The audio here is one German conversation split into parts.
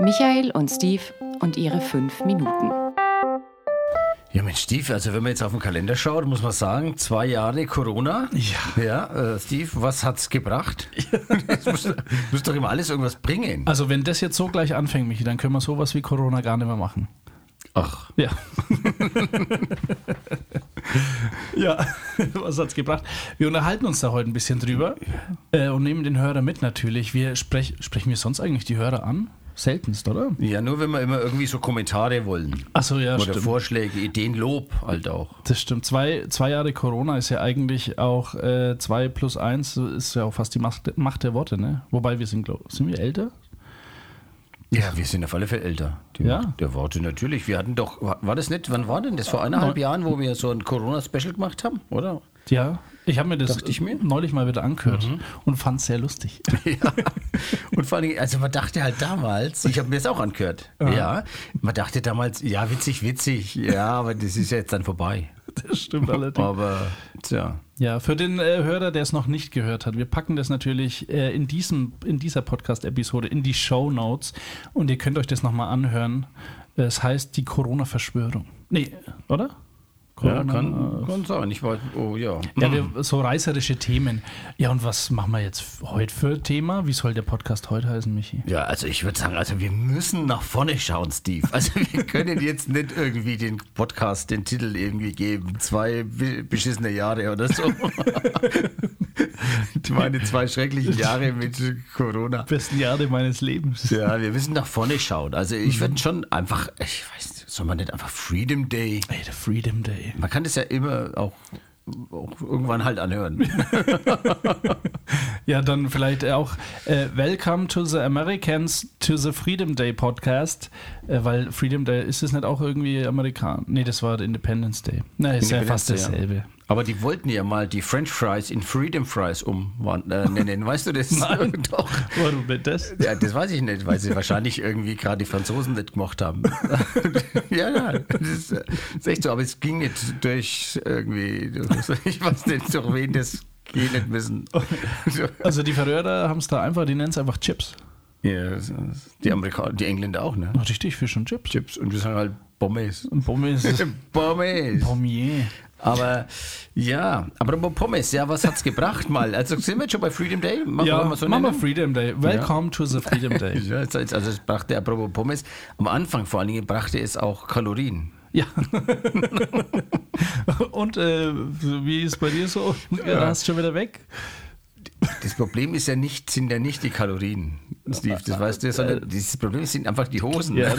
Michael und Steve und ihre fünf Minuten. Ja, Mensch, Steve, also wenn man jetzt auf den Kalender schaut, muss man sagen, zwei Jahre Corona. Ja. Ja, äh, Steve, was hat's gebracht? das muss, muss doch immer alles irgendwas bringen. Also wenn das jetzt so gleich anfängt, Michi, dann können wir sowas wie Corona gar nicht mehr machen. Ach, Ja. ja, was hat's gebracht? Wir unterhalten uns da heute ein bisschen drüber äh, und nehmen den Hörer mit natürlich. Wir sprech, sprechen wir sonst eigentlich die Hörer an? Seltenst, oder? ja, nur wenn wir immer irgendwie so Kommentare wollen. Achso, ja, Oder stimmt. Vorschläge, Ideen, Lob halt auch. Das stimmt. Zwei, zwei Jahre Corona ist ja eigentlich auch äh, zwei plus eins ist ja auch fast die Macht, Macht der Worte, ne? Wobei wir sind, glaub, sind wir älter? Ja, wir sind auf alle Fälle älter. Die Ja. Macht der Worte natürlich. Wir hatten doch, war das nicht, wann war denn das? Vor eineinhalb Neun- Jahren, wo wir so ein Corona-Special gemacht haben, oder? Ja. Ich habe mir das Dachte ich mir. neulich mal wieder angehört und fand es sehr lustig. Ja. Und vor allem, also man dachte halt damals, ich habe mir das auch angehört, ja, man dachte damals, ja, witzig, witzig, ja, aber das ist ja jetzt dann vorbei. Das stimmt allerdings. Aber, tja, Ja, für den äh, Hörer, der es noch nicht gehört hat, wir packen das natürlich äh, in, diesem, in dieser Podcast-Episode in die Show Notes und ihr könnt euch das nochmal anhören. Es heißt die Corona-Verschwörung. Nee, oder? Ja, kann, kann sein. Ich war, oh ja. Ja, wir, so reißerische Themen. Ja, und was machen wir jetzt heute für Thema? Wie soll der Podcast heute heißen, Michi? Ja, also ich würde sagen, also wir müssen nach vorne schauen, Steve. Also wir können jetzt nicht irgendwie den Podcast, den Titel irgendwie geben. Zwei be- beschissene Jahre oder so. Meine zwei schrecklichen Jahre mit Corona. Besten Jahre meines Lebens. Ja, wir müssen nach vorne schauen. Also ich würde schon einfach, ich weiß, nicht, soll man nicht einfach Freedom Day? Ey, der Freedom Day. Man kann das ja immer auch, auch irgendwann halt anhören. Ja, dann vielleicht auch äh, Welcome to the Americans to the Freedom Day Podcast, äh, weil Freedom Day ist es nicht auch irgendwie Amerikan? Nee, das war Independence Day. Na, ist ja fast dasselbe. Aber die wollten ja mal die French Fries in Freedom Fries umnennen. Weißt du das? Nein. Doch. Warum denn das? Ja, das weiß ich nicht, weil sie wahrscheinlich irgendwie gerade die Franzosen nicht gemocht haben. ja, ja, das ist, äh, ist echt so. Aber es ging nicht durch irgendwie, ich weiß nicht, durch wen das gehen nicht müssen. Also die Verröder haben es da einfach, die nennen es einfach Chips. ja, das- das- die Amerikaner, die Engländer auch, ne? Richtig, Fisch und Chips. Chips und wir sagen halt Pommes. Pommes Pommes. Pommier. Aber ja, aber Pommes, ja, was hat's gebracht mal? Also sind wir jetzt schon bei Freedom Day? Machen Ja, wir so machen wir? Freedom Day. Welcome to the Freedom Day. Ja, also es brachte apropos Pommes, am Anfang vor allen Dingen brachte es auch Kalorien. Ja. Und äh, wie ist bei dir so? Ja. Hast du schon wieder weg? Das Problem ist ja nicht, sind ja nicht die Kalorien, Steve, das weißt du, sondern das Problem sind einfach die Hosen, Ja.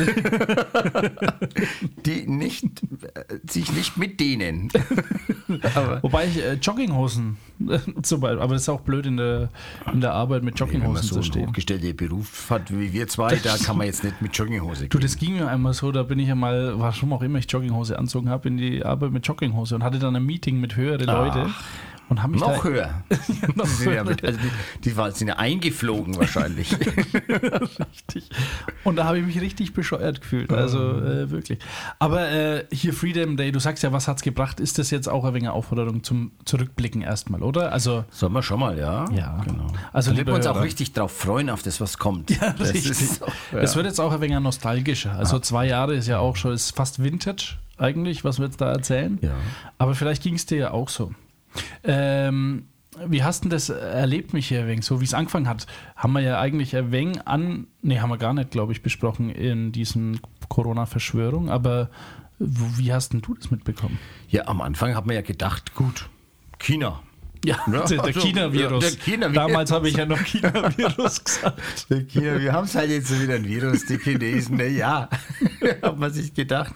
die nicht, äh, sich nicht mit dehnen. Aber Wobei ich äh, Jogginghosen zum Beispiel, aber das ist auch blöd in der, in der Arbeit mit wenn man Jogginghosen so zu stehen. hochgestellten Beruf hat wie wir zwei, da kann man jetzt nicht mit Jogginghose Du, gehen. das ging mir einmal so, da bin ich einmal, warum auch immer ich Jogginghose anzogen habe, in die Arbeit mit Jogginghose und hatte dann ein Meeting mit höheren Leute und haben mich Noch da, höher. noch Die sind ja, mit, also die, die war- sind ja eingeflogen wahrscheinlich. richtig. Und da habe ich mich richtig bescheuert gefühlt. Also äh, wirklich. Aber äh, hier Freedom Day, du sagst ja, was hat's gebracht? Ist das jetzt auch ein wenig Aufforderung zum Zurückblicken erstmal, oder? Also Sollen wir schon mal, ja? Ja. Genau. Also, da man uns auch richtig drauf freuen, auf das, was kommt. Ja, das richtig. Auch- ja. Das wird jetzt auch ein wenig nostalgischer. Also zwei Jahre ist ja auch schon, ist fast Vintage eigentlich, was wir jetzt da erzählen. Ja. Aber vielleicht ging es dir ja auch so. Ähm, wie hast du das erlebt, Michi, ein wenig? So wie es angefangen hat, haben wir ja eigentlich ein wenig an, nee, haben wir gar nicht, glaube ich, besprochen in diesen Corona-Verschwörung, aber wie hast denn du das mitbekommen? ja, am Anfang hat man ja gedacht, gut, China. Ja, Ja, der, der also, China-Virus. China-Virus. Damals habe ich ja noch China-Virus gesagt. Der China, wir haben es halt jetzt wieder ein Virus, die Chinesen, na ja. hat man sich gedacht,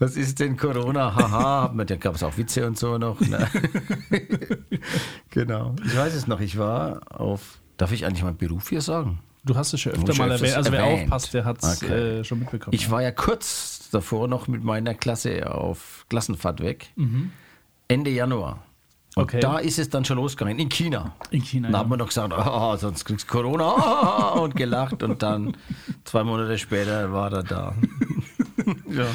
was ist denn Corona? Haha, da gab es auch Witze und so noch. Ne? genau. Ich weiß es noch, ich war auf, darf ich eigentlich meinen Beruf hier sagen? Du hast es schon öfter mal erwähnt. Also wer erwähnt. aufpasst, der hat es Okay. äh, schon mitbekommen. Ich war ja kurz davor noch mit meiner Klasse auf Klassenfahrt weg. Ende Januar. Und Okay. da ist es dann schon losgegangen, in China. In China, Dann ja. hat man noch gesagt, ah, sonst kriegst du Corona und gelacht und dann zwei Monate später war er da. ja.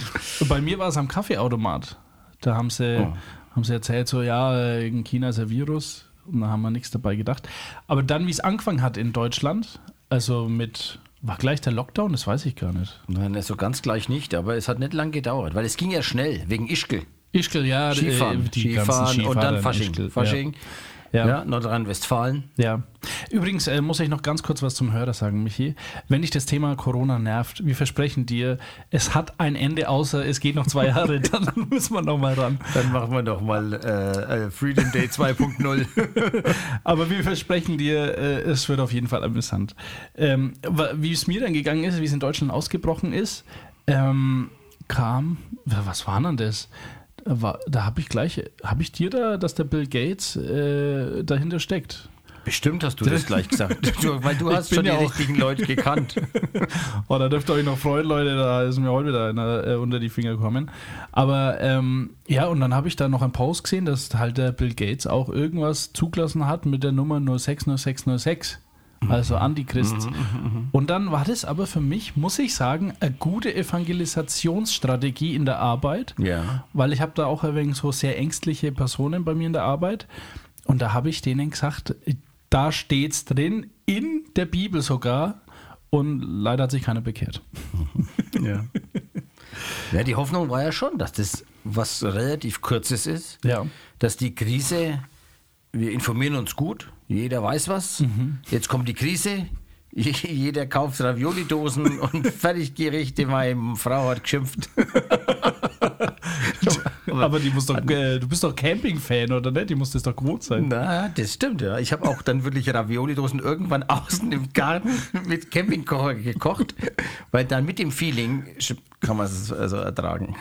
Bei mir war es am Kaffeeautomat. Da haben sie, Oh. haben sie erzählt, so ja, in China ist ein Virus. Und da haben wir nichts dabei gedacht. Aber dann, wie es angefangen hat in Deutschland, also mit War gleich der Lockdown? Das weiß ich gar nicht. Nein, so ganz gleich nicht, aber es hat nicht lang gedauert, weil es ging ja schnell, wegen Ischgl. Ischgl, ja. Skifahren, äh, die Skifahren ganzen und dann Fasching. Ischgl, Fasching, Ja. Ja. Ja. Nordrhein-Westfalen. Ja. Übrigens äh, muss ich noch ganz kurz was zum Hörer sagen, Michi. Wenn dich das Thema Corona nervt, wir versprechen dir, es hat ein Ende, außer es geht noch zwei Jahre, dann muss man noch mal ran. Dann machen wir doch mal äh, äh, Freedom Day 2.0. Aber wir versprechen dir, äh, es wird auf jeden Fall amüsant. Ähm, wie es mir dann gegangen ist, wie es in Deutschland ausgebrochen ist, ähm, kam, wa- was war denn das? War, da habe ich gleich, habe ich dir da, dass der Bill Gates äh, dahinter steckt? Bestimmt hast du das gleich gesagt. Du, weil du hast schon die ja auch- richtigen Leute gekannt. Oh, da dürft ihr euch noch freuen, Leute, da ist mir heute wieder einer äh, unter die Finger gekommen. Aber ähm, ja, und dann habe ich da noch einen Post gesehen, dass halt der Bill Gates auch irgendwas zugelassen hat mit der Nummer 060606. Also Antichrist. Und dann war das aber für mich, muss ich sagen, eine gute Evangelisationsstrategie in der Arbeit. Ja. Weil ich habe da auch ein wenig so sehr ängstliche Personen bei mir in der Arbeit. Und da habe ich denen gesagt, da steht's drin, in der Bibel sogar. Und leider hat sich keiner bekehrt. Ja. ja, die Hoffnung war ja schon, dass das was relativ Kurzes ist. Ja. Dass die Krise, wir informieren uns gut, jeder weiß was. Jetzt kommt die Krise, je- jeder kauft Ravioli-Dosen und Fertiggerichte. Meine Frau hat geschimpft. Aber die muss doch, äh, du bist doch Camping-Fan, oder nicht? Die muss das doch gewohnt sein. Na, das stimmt, ja. Ich habe auch dann wirklich Ravioli-Dosen irgendwann außen im Garten mit Campingkocher gekocht, weil dann mit dem Feeling kann man es also ertragen.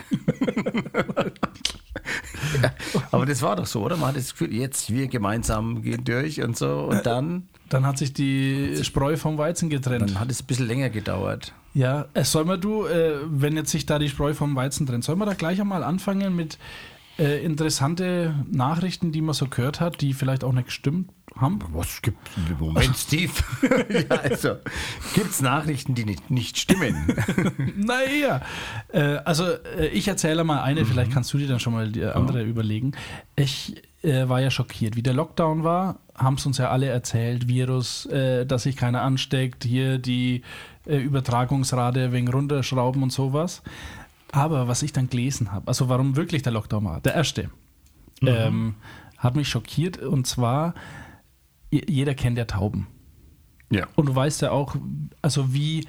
ja, aber das war doch so, oder? Man hat das Gefühl, jetzt wir gemeinsam gehen durch und so und dann, Dann hat sich die Spreu vom Weizen getrennt. dann hat es ein bisschen länger gedauert. Ja, äh, soll man du, äh, wenn jetzt sich da die Spreu vom Weizen trennt, soll man da gleich einmal anfangen mit äh, interessante Nachrichten, die man so gehört hat, die vielleicht auch nicht gestimmt haben? Was gibt Moment, Steve? ja, also, gibt es Nachrichten, die nicht, nicht stimmen? Naja, äh, also äh, ich erzähle mal eine, vielleicht kannst du dir dann schon mal die andere überlegen. Ich äh, war ja schockiert. Wie der Lockdown war, haben es uns ja alle erzählt, Virus, äh, dass sich keiner ansteckt, hier die äh, Übertragungsrate wegen runterschrauben und sowas. Aber was ich dann gelesen habe, also warum wirklich der Lockdown war, der erste, ähm, hat mich schockiert und zwar, jeder kennt ja Tauben. ja. Und du weißt ja auch, also wie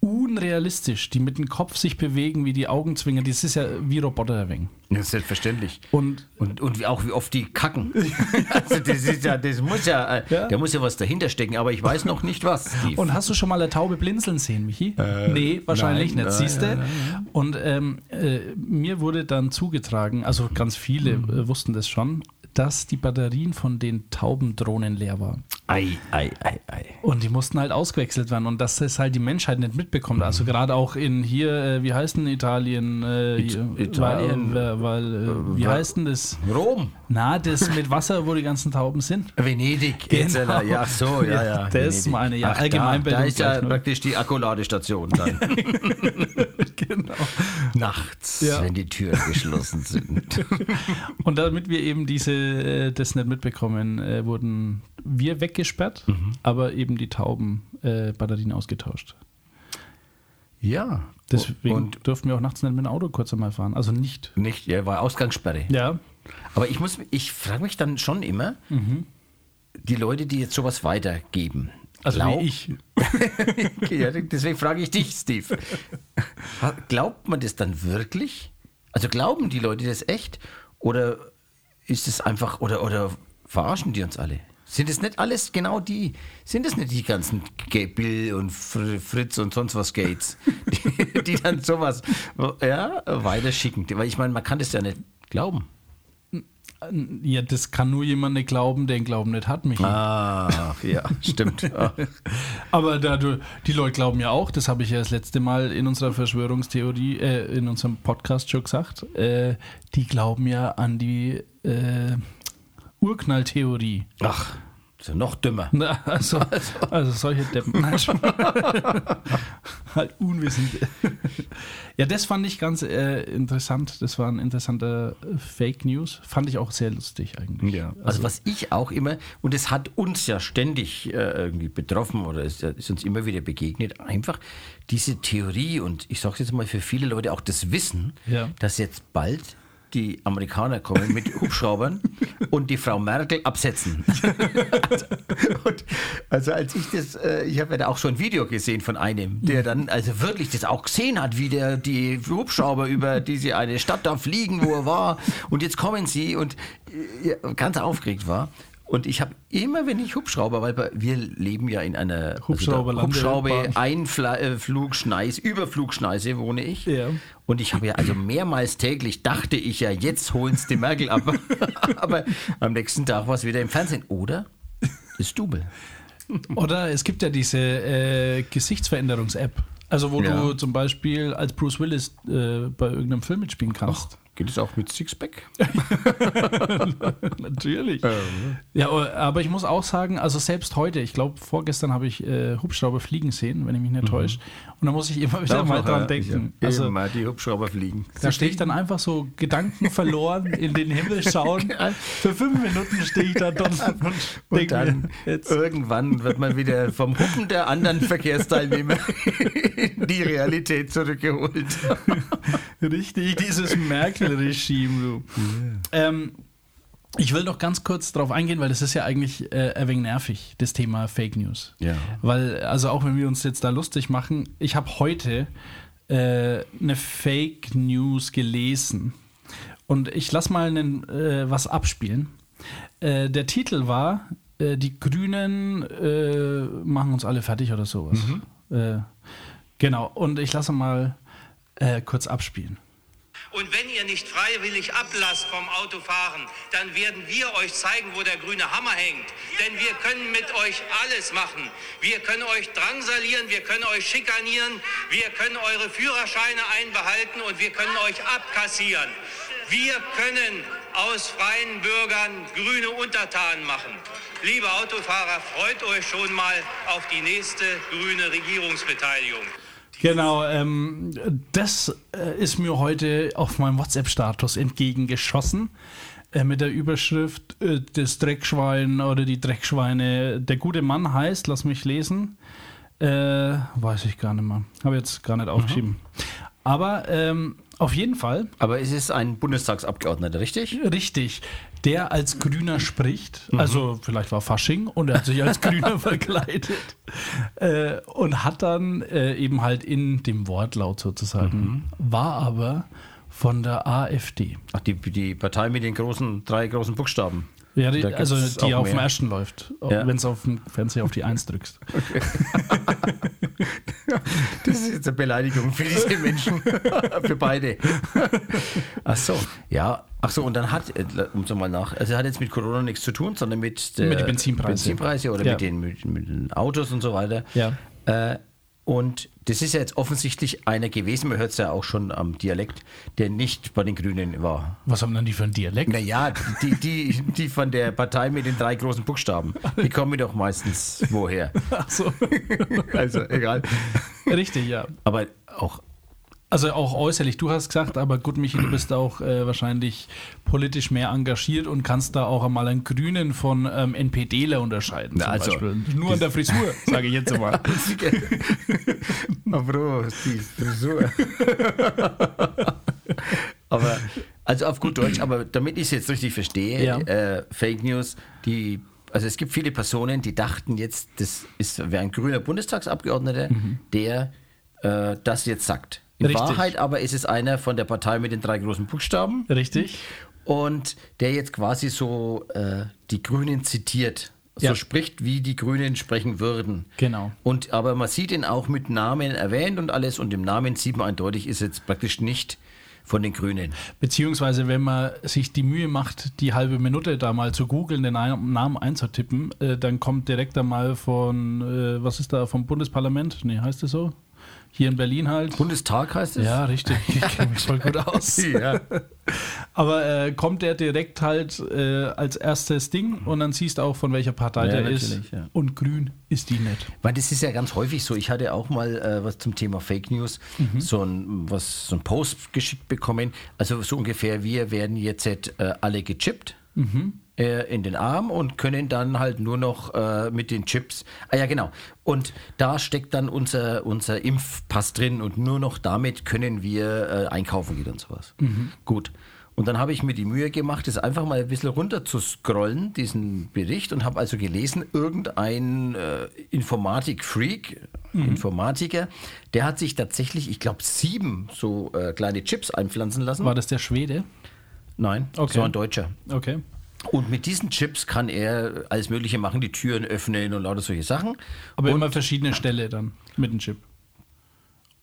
unrealistisch die mit dem Kopf sich bewegen, wie die Augen zwingen. Das ist ja wie Roboter wenig. Ja, selbstverständlich. Und Und, und auch wie oft die kacken. also das ist ja, das muss ja, äh, Ja. da muss ja was dahinter stecken, aber ich weiß noch nicht was. Steve. Und hast du schon mal eine Taube blinzeln sehen, Michi? nee, wahrscheinlich nein, nicht. Siehst du? Und ähm, äh, mir wurde dann zugetragen, also ganz viele äh, wussten das schon, dass die Batterien von den Taubendrohnen leer waren. ei, ei, ei, ei. Und die mussten halt ausgewechselt werden und dass das halt die Menschheit nicht mitbekommt. Also gerade auch in hier, äh, wie heißt denn Italien? Äh, It- Italien, Weil, weil, äh, wie wa- heißt denn das? Rom, Na, das mit Wasser, wo die ganzen Tauben sind. Venedig, Genau. Ja, so, ja, ja. Das Venedig. meine ja, Ach, Allgemeinbildung Da, da ist ja noch. praktisch die Akkuladestation dann. genau. Nachts, Ja. wenn die Türen geschlossen sind. Und damit wir eben diese, äh, das nicht mitbekommen, äh, wurden wir weggesperrt, Mhm. aber eben die Tauben äh, Batterien ausgetauscht. ja. Deswegen Und durften wir auch nachts nicht mit dem Auto kurz einmal fahren. Also nicht. nicht, ja, war Ausgangssperre. Ja. Aber ich muss, ich frage mich dann schon immer, die Leute, die jetzt sowas weitergeben. Also glaub- wie ich. ja, deswegen frage ich dich, Steve. Glaubt man das dann wirklich? Also glauben die Leute das echt? Oder ist es einfach, oder, oder verarschen die uns alle? Sind es nicht alles genau die, sind es nicht die ganzen Bill und Fr- Fritz und sonst was Gates, die, die dann sowas ja, weiterschicken? Weil ich meine, man kann das ja nicht glauben. Ja, das kann nur jemand nicht glauben, der den Glauben nicht hat, Michi. Ach, ja, stimmt. Ach. Aber da du, die Leute glauben ja auch, das habe ich ja das letzte Mal in unserer Verschwörungstheorie, äh, in unserem Podcast schon gesagt, äh, die glauben ja an die äh, Urknalltheorie. Ach, Also noch dümmer. Na, also, also solche Deppen. Halt unwissend. ja, das fand ich ganz äh, interessant. Das war ein interessanter äh, Fake News. Fand ich auch sehr lustig eigentlich. Also, was ich auch immer, und es hat uns ja ständig äh, irgendwie betroffen oder ist, ja- ist uns immer wieder begegnet, einfach diese Theorie und ich sage jetzt mal für viele Leute auch das Wissen, Ja. dass jetzt bald die Amerikaner kommen mit Hubschraubern und die Frau Merkel absetzen. also, und, also als ich das, äh, ich habe ja da auch so ein Video gesehen von einem, der dann also wirklich das auch gesehen hat, wie der die Hubschrauber über diese eine Stadt da fliegen, wo er war und jetzt kommen sie und äh, ganz aufgeregt war. Und ich habe immer, wenn ich Hubschrauber, weil wir leben ja in einer Hubschrauber, Bahn. Einflugschneise, Überflugschneise wohne ich. Ja. Und ich habe ja also mehrmals täglich dachte ich ja, jetzt holen sie die Merkel ab. Aber am nächsten Tag war es wieder im Fernsehen. Oder das Double. Oder es gibt ja diese äh, Gesichtsveränderungs-App. Also wo Ja. du zum Beispiel als Bruce Willis äh, bei irgendeinem Film mitspielen kannst. Geht es auch mit Sixpack? Natürlich. Ja, aber ich muss auch sagen, also selbst heute, ich glaube, vorgestern habe ich äh, Hubschrauber fliegen sehen, wenn ich mich nicht täusche. Und da muss ich immer wieder mal dran denken. Also Also mal die Hubschrauber fliegen. da stehe ich dann einfach so Gedanken verloren in den Himmel schauen. Für fünf Minuten stehe ich da dort und Und denke dann jetzt irgendwann wird man wieder vom Hupen der anderen Verkehrsteilnehmer in die Realität zurückgeholt. Richtig, dieses Merkel-Regime, du. Ähm, ich will noch ganz kurz darauf eingehen, weil das ist ja eigentlich äh, ein wenig nervig, das Thema Fake News. Ja. Weil, also auch wenn wir uns jetzt da lustig machen, ich habe heute äh, eine Fake News gelesen. Und ich lass mal einen, äh, was abspielen. Äh, der Titel war, äh, die Grünen äh, machen uns alle fertig oder sowas. Äh, genau, und ich lasse mal kurz abspielen. Und wenn ihr nicht freiwillig ablasst vom Autofahren, dann werden wir euch zeigen, wo der grüne Hammer hängt. Denn wir können mit euch alles machen. Wir können euch drangsalieren, wir können euch schikanieren, wir können eure Führerscheine einbehalten und wir können euch abkassieren. Wir können aus freien Bürgern grüne Untertanen machen. Liebe Autofahrer, freut euch schon mal auf die nächste grüne Regierungsbeteiligung. Genau, ähm, das äh, ist mir heute auf meinem WhatsApp-Status entgegengeschossen. Äh, mit der Überschrift äh, das Dreckschwein oder die Dreckschweine. Der gute Mann heißt, lass mich lesen. Äh, weiß ich gar nicht mehr. Habe jetzt gar nicht aufgeschrieben. Aber ähm, auf jeden Fall, Aber es ist ein Bundestagsabgeordneter, richtig? richtig, der als Grüner spricht. Also vielleicht war Fasching und er hat sich als Grüner verkleidet. Äh, und hat dann äh, eben halt in dem Wortlaut sozusagen, war aber von der AfD. Ach, die, die Partei mit den großen, drei großen Buchstaben. Ja, die, also die auf dem ersten läuft, Ja. wenn es auf dem Fernseher auf die Eins drückst. Das ist jetzt eine Beleidigung für diese Menschen. für beide. Ach so, ja. Ach so, und dann hat, äh, um so mal nach, also hat jetzt mit Corona nichts zu tun, sondern mit, der Mit den Benzinpreisen. Benzinpreise oder Ja. mit, den, mit, mit den Autos und so weiter. Ja. Äh, und das ist ja jetzt offensichtlich einer gewesen, man hört es ja auch schon am Dialekt, der nicht bei den Grünen war. Was haben denn die für einen Dialekt? Naja, die, die, die von der Partei mit den drei großen Buchstaben, die kommen doch meistens woher. Ach so. Also egal. Richtig, ja. Aber auch Also auch äußerlich, du hast gesagt, aber gut, Michi, du bist auch äh, wahrscheinlich politisch mehr engagiert und kannst da auch einmal einen Grünen von ähm, NPDler unterscheiden. Na, zum also, Beispiel. Nur an der Frisur, sage ich jetzt einmal. Bro, die Frisur. aber, also auf gut Deutsch, aber damit ich es jetzt richtig verstehe, Ja. äh, Fake News, die, also es gibt viele Personen, die dachten jetzt, das ist wäre ein grüner Bundestagsabgeordneter, der äh, das jetzt sagt. In Richtig. Wahrheit aber ist es einer von der Partei mit den drei großen Buchstaben Richtig? und der jetzt quasi so äh, die Grünen zitiert. So Ja. spricht, wie die Grünen sprechen würden. Genau. Und aber man sieht ihn auch mit Namen erwähnt und alles und im Namen sieht man eindeutig, ist jetzt praktisch nicht von den Grünen. Beziehungsweise, wenn man sich die Mühe macht, die halbe Minute da mal zu googeln, den Namen einzutippen, äh, dann kommt direkt einmal von, äh, was ist da, vom Bundesparlament? Nee, heißt es so? Hier in Berlin halt. Bundestag heißt es? Ja, richtig. Ich kenne mich voll gut aus. Ja. Aber äh, kommt der direkt halt äh, als erstes Ding und dann siehst du auch, von welcher Partei Ja, der ist. ja. Und grün ist die nicht. Weil das ist ja ganz häufig so. Ich hatte auch mal äh, was zum Thema Fake News, so, ein, was, so ein Post geschickt bekommen. Also so ungefähr, wir werden jetzt äh, alle gechippt äh, in den Arm und können dann halt nur noch äh, mit den Chips. Ah ja, genau. Und da steckt dann unser, unser Impfpass drin und nur noch damit können wir äh, einkaufen gehen und sowas. Gut. Und dann habe ich mir die Mühe gemacht, das einfach mal ein bisschen runter zu scrollen, diesen Bericht, und habe also gelesen, irgendein äh, Informatik-Freak, Informatiker, der hat sich tatsächlich, ich glaube, sieben so äh, kleine Chips einpflanzen lassen. War das der Schwede? Nein, Okay. so ein Deutscher. Okay. Und mit diesen Chips kann er alles Mögliche machen, die Türen öffnen und lauter solche Sachen. Aber und immer verschiedene Stelle dann mit dem Chip.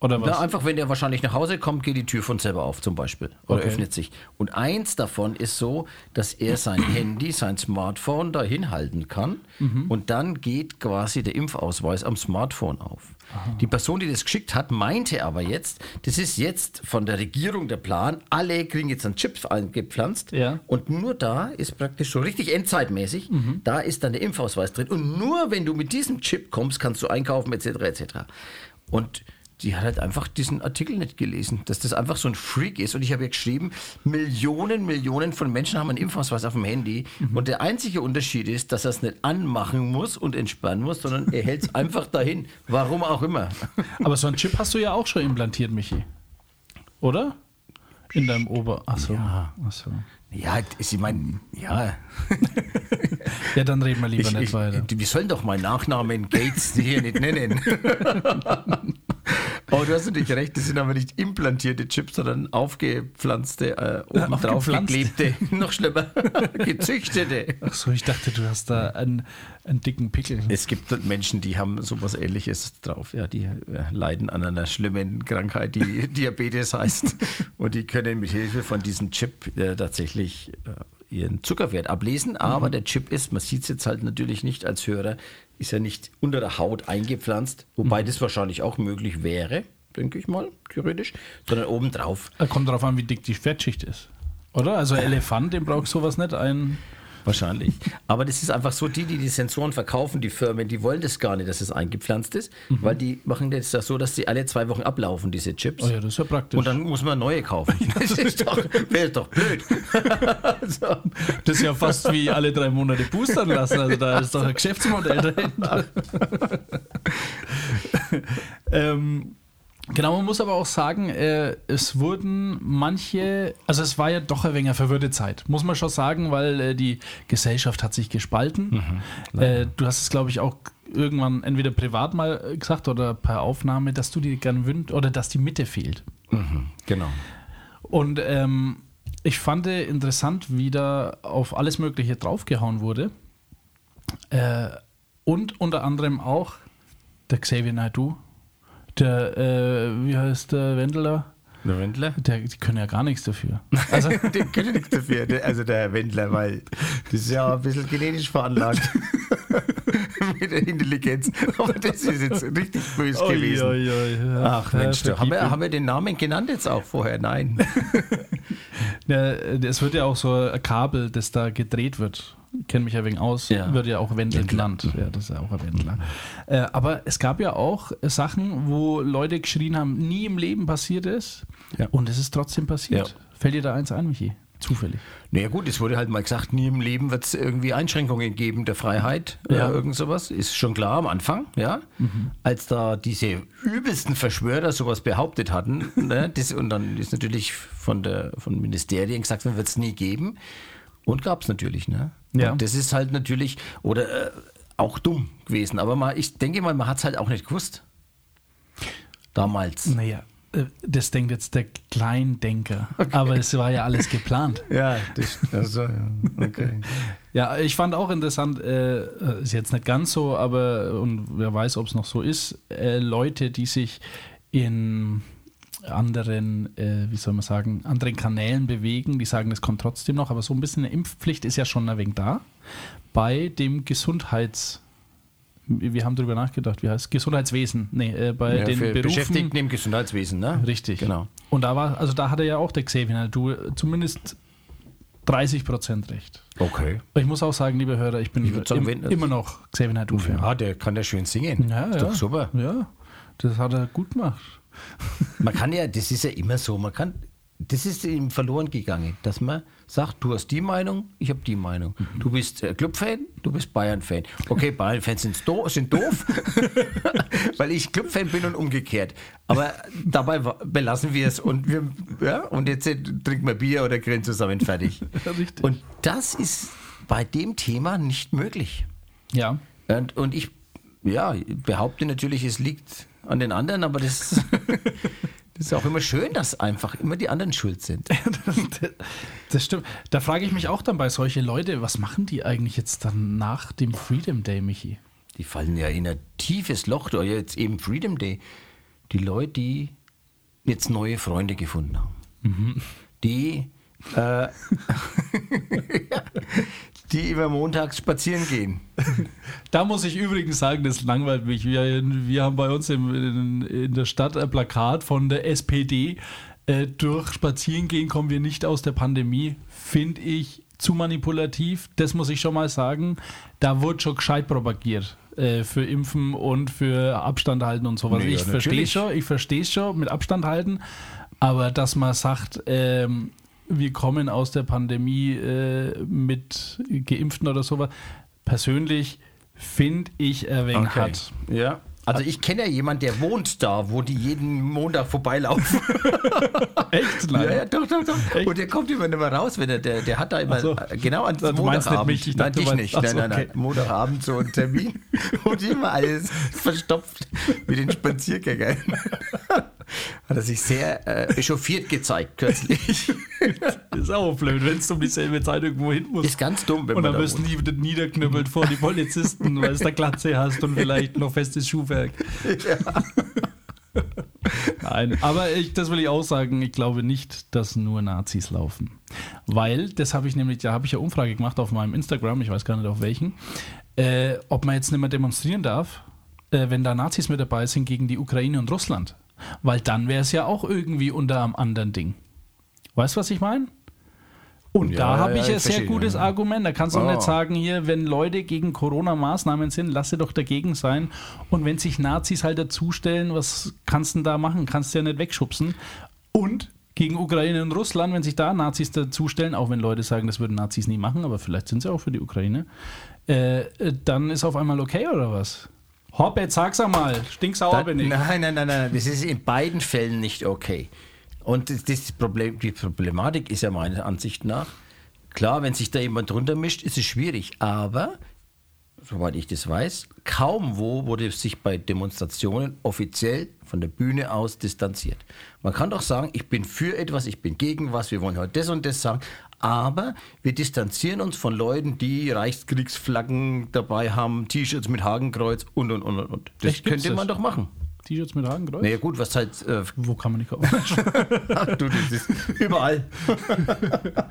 Oder was? Na, einfach, wenn er wahrscheinlich nach Hause kommt, geht die Tür von selber auf zum Beispiel. Oder Okay. öffnet sich. Und eins davon ist so, dass er sein Handy, sein Smartphone dahin halten kann. Mhm. Und dann geht quasi der Impfausweis am Smartphone auf. Die Person, die das geschickt hat, meinte aber jetzt, das ist jetzt von der Regierung der Plan, alle kriegen jetzt einen Chip eingepflanzt. Ja. Und nur da ist praktisch so richtig endzeitmäßig, Mhm. da ist dann der Impfausweis drin. Und nur wenn du mit diesem Chip kommst, kannst du einkaufen etc. etc. Und die hat halt einfach diesen Artikel nicht gelesen, dass das einfach so ein Freak ist. Und ich habe ja geschrieben, Millionen, Millionen von Menschen haben einen Impfausweis auf dem Handy. Mhm. Und der einzige Unterschied ist, dass er es nicht anmachen muss und entspannen muss, sondern er hält es einfach dahin. Warum auch immer. Aber so ein Chip hast du ja auch schon implantiert, Michi. Oder? In deinem Ober. Achso. Ja. Achso. Ja, ich meine, ja. Ja, dann reden wir lieber Ich, nicht ich, weiter. wir sollen doch meinen Nachnamen Gates hier nicht nennen. Aber du hast natürlich recht, das sind aber nicht implantierte Chips, sondern aufgepflanzte, äh, oben drauf Aufgepflanzt. geklebte, noch schlimmer, gezüchtete. Achso, ich dachte, du hast da einen, einen dicken Pickel. Es gibt Menschen, die haben sowas ähnliches drauf. Ja, die äh, leiden an einer schlimmen Krankheit, die Diabetes heißt. Und die können mit Hilfe von diesem Chip äh, tatsächlich äh, ihren Zuckerwert ablesen. Aber der Chip ist, man sieht es jetzt halt natürlich nicht als Hörer, ist ja nicht unter der Haut eingepflanzt, wobei das wahrscheinlich auch möglich wäre, denke ich mal, theoretisch, sondern obendrauf. Äh, Kommt darauf an, wie dick die Fettschicht ist. Oder? Also Elefant, dem braucht sowas nicht. Ein Wahrscheinlich. Aber das ist einfach so, die, die die Sensoren verkaufen, die Firmen, die wollen das gar nicht, dass es eingepflanzt ist, weil die machen das ja so, dass die alle zwei Wochen ablaufen, diese Chips. oh ja, das ist ja praktisch. Und dann muss man neue kaufen. Das ist doch, wäre doch blöd. so. das ist ja fast wie alle drei Monate boostern lassen. Also da ist doch ein Geschäftsmodell dahinter. ähm, genau, man muss aber auch sagen, äh, es wurden manche, also es war ja doch ein wenig eine verwirrte Zeit, muss man schon sagen, weil äh, die Gesellschaft hat sich gespalten. äh, du hast es, glaube ich, auch irgendwann entweder privat mal gesagt oder per Aufnahme, dass du dir gern wünschst oder dass die Mitte fehlt. Genau. Und ähm, ich fand interessant, wie da auf alles Mögliche draufgehauen wurde. Äh, und unter anderem auch der Xavier Naidoo, der, äh, wie heißt der Wendler? Der Wendler? Der, die können ja gar nichts dafür. Also, Der kann nichts dafür, also der Wendler, weil das ist ja ein bisschen genetisch veranlagt. Mit der Intelligenz. Aber das ist jetzt richtig böse gewesen. Oi, oi, oi, ja. Ach Mensch, Ja, haben, wir, haben wir den Namen genannt jetzt auch vorher? Nein. Ja, es wird ja auch so ein Kabel, das da gedreht wird. Kenne mich ja wegen aus, Ja. wird ja auch Wendel genannt. Ja, das ist ja auch ein Wendler. Äh, aber es gab ja auch Sachen, wo Leute geschrien haben, nie im Leben passiert ist. Ja. Und es ist trotzdem passiert. Ja. Fällt dir da eins ein, Michi? Zufällig. Naja gut, es wurde halt mal gesagt, nie im Leben wird es irgendwie Einschränkungen geben der Freiheit Ja. oder irgend sowas. Ist schon klar am Anfang, ja. Als da diese übelsten Verschwörer sowas behauptet hatten, ne, das, und dann ist natürlich von der von Ministerien gesagt, wird es nie geben. Und gab es natürlich, ne? Ja. Und das ist halt natürlich, oder äh, auch dumm gewesen. Aber mal, ich denke mal, man hat es halt auch nicht gewusst. Damals. Naja, äh, das denkt jetzt der Kleindenker. Aber es war ja alles geplant. Ja, das, also, ja. okay. Ja, ich fand auch interessant, äh, ist jetzt nicht ganz so, aber und wer weiß, ob es noch so ist, äh, Leute, die sich in anderen, äh, wie soll man sagen, anderen Kanälen bewegen, die sagen, das kommt trotzdem noch, aber so ein bisschen eine Impfpflicht ist ja schon ein wenig da. Bei dem Gesundheits, wir haben darüber nachgedacht, wie heißt es? Gesundheitswesen, nee, äh, bei Ja, den für Berufen. Beschäftigten im Gesundheitswesen, ne? Richtig. Genau. Und da war, also da hatte ja auch der Xavier du zumindest 30 Prozent recht. Okay. Ich muss auch sagen, liebe Hörer, ich bin Ich sagen, im, immer noch Xavier Naidoo-Fan. Ja, der kann ja schön singen. Ja, ist ja. doch super. Ja, das hat er gut gemacht. Man kann ja, das ist ja immer so, man kann, das ist ihm verloren gegangen, dass man sagt, du hast die Meinung, ich habe die Meinung. Du bist äh, Clubfan, du bist Bayern-Fan. Okay, Bayern-Fans sind, do sind doof, weil ich Clubfan bin und umgekehrt. Aber dabei belassen wir es und wir, ja, und jetzt trinken wir Bier oder grillen zusammen fertig. Richtig. Und das ist bei dem Thema nicht möglich. Ja. Und, und ich ja, behaupte natürlich, es liegt an den anderen, aber das, das ist auch immer schön, dass einfach immer die anderen schuld sind. Das stimmt. Da frage ich mich auch dann bei solche Leute, was machen die eigentlich jetzt dann nach dem Freedom Day, Michi? Die fallen ja in ein tiefes Loch, da jetzt eben Freedom Day. Die Leute, die jetzt neue Freunde gefunden haben. Die, äh, die immer montags spazieren gehen. Da muss ich übrigens sagen, das langweilt mich. Wir, wir haben bei uns im, in, in der Stadt ein Plakat von der SPD. Äh, durch Spazierengehen kommen wir nicht aus der Pandemie. Finde ich zu manipulativ. Das muss ich schon mal sagen. Da wurde schon gescheit propagiert. äh, Für Impfen und für Abstand halten und sowas. Nee, ich ja, verstehe schon, ich verstehe schon mit Abstand halten, aber dass man sagt, ähm, wir kommen aus der Pandemie äh, mit Geimpften oder sowas, persönlich finde ich ein wenig hart. Ja. Also ich kenne ja jemanden, der wohnt da, wo die jeden Montag vorbeilaufen. Echt? Ja, ja, doch, doch, doch. Echt? Und der kommt immer nicht mehr raus, wenn er, der, der hat da immer, so. äh, genau an Du meinst nicht Montagabend. mich, ich nein, dachte, dich du nicht. meinst- Nein, nein, nein. okay. Montagabend so ein Termin und immer alles verstopft mit den Spaziergängern. Hat er sich sehr äh, echauffiert gezeigt kürzlich. Das ist auch blöd, wenn du um dieselbe Zeit irgendwo hin musst. Ist ganz dumm, wenn und man dann da wirst du niederknüppelt vor die Polizisten, weil du da Glatze hast und vielleicht noch festes Schuhwerk. Nein, aber ich, das will ich auch sagen, ich glaube nicht, dass nur Nazis laufen. Weil, das habe ich nämlich, da habe ich ja Umfrage gemacht auf meinem Instagram, ich weiß gar nicht auf welchen, äh, ob man jetzt nicht mehr demonstrieren darf, äh, wenn da Nazis mit dabei sind gegen die Ukraine und Russland. Weil dann wäre es ja auch irgendwie unter einem anderen Ding. Weißt du, was ich meine? Und Ja, da habe ja, ich ich ein sehr gutes ja. Argument. Da kannst du Oh. nicht sagen, hier, wenn Leute gegen Corona-Maßnahmen sind, lass sie doch dagegen sein. Und wenn sich Nazis halt dazustellen, was kannst du denn da machen? Kannst du ja nicht wegschubsen. Und gegen Ukraine und Russland, wenn sich da Nazis dazustellen, auch wenn Leute sagen, das würden Nazis nie machen, aber vielleicht sind sie auch für die Ukraine, äh, dann ist auf einmal okay oder was? Hopp, jetzt sag's einmal. Stinksauer Da, bin ich. nein, nein, nein, nein, das ist in beiden Fällen nicht okay. Und das, das Problem, die Problematik ist ja meiner Ansicht nach, klar, wenn sich da jemand drunter mischt, ist es schwierig, aber soweit ich das weiß, kaum wo wurde sich bei Demonstrationen offiziell von der Bühne aus distanziert. Man kann doch sagen, ich bin für etwas, ich bin gegen was, wir wollen heute das und das sagen, aber wir distanzieren uns von Leuten, die Reichskriegsflaggen dabei haben, T-Shirts mit Hakenkreuz und und und und. Das Echt, könnte man das? doch machen. T-Shirts mit Hakenkreuz? Naja gut, was halt äh, Wo kann man die kaufen? du, das ist überall.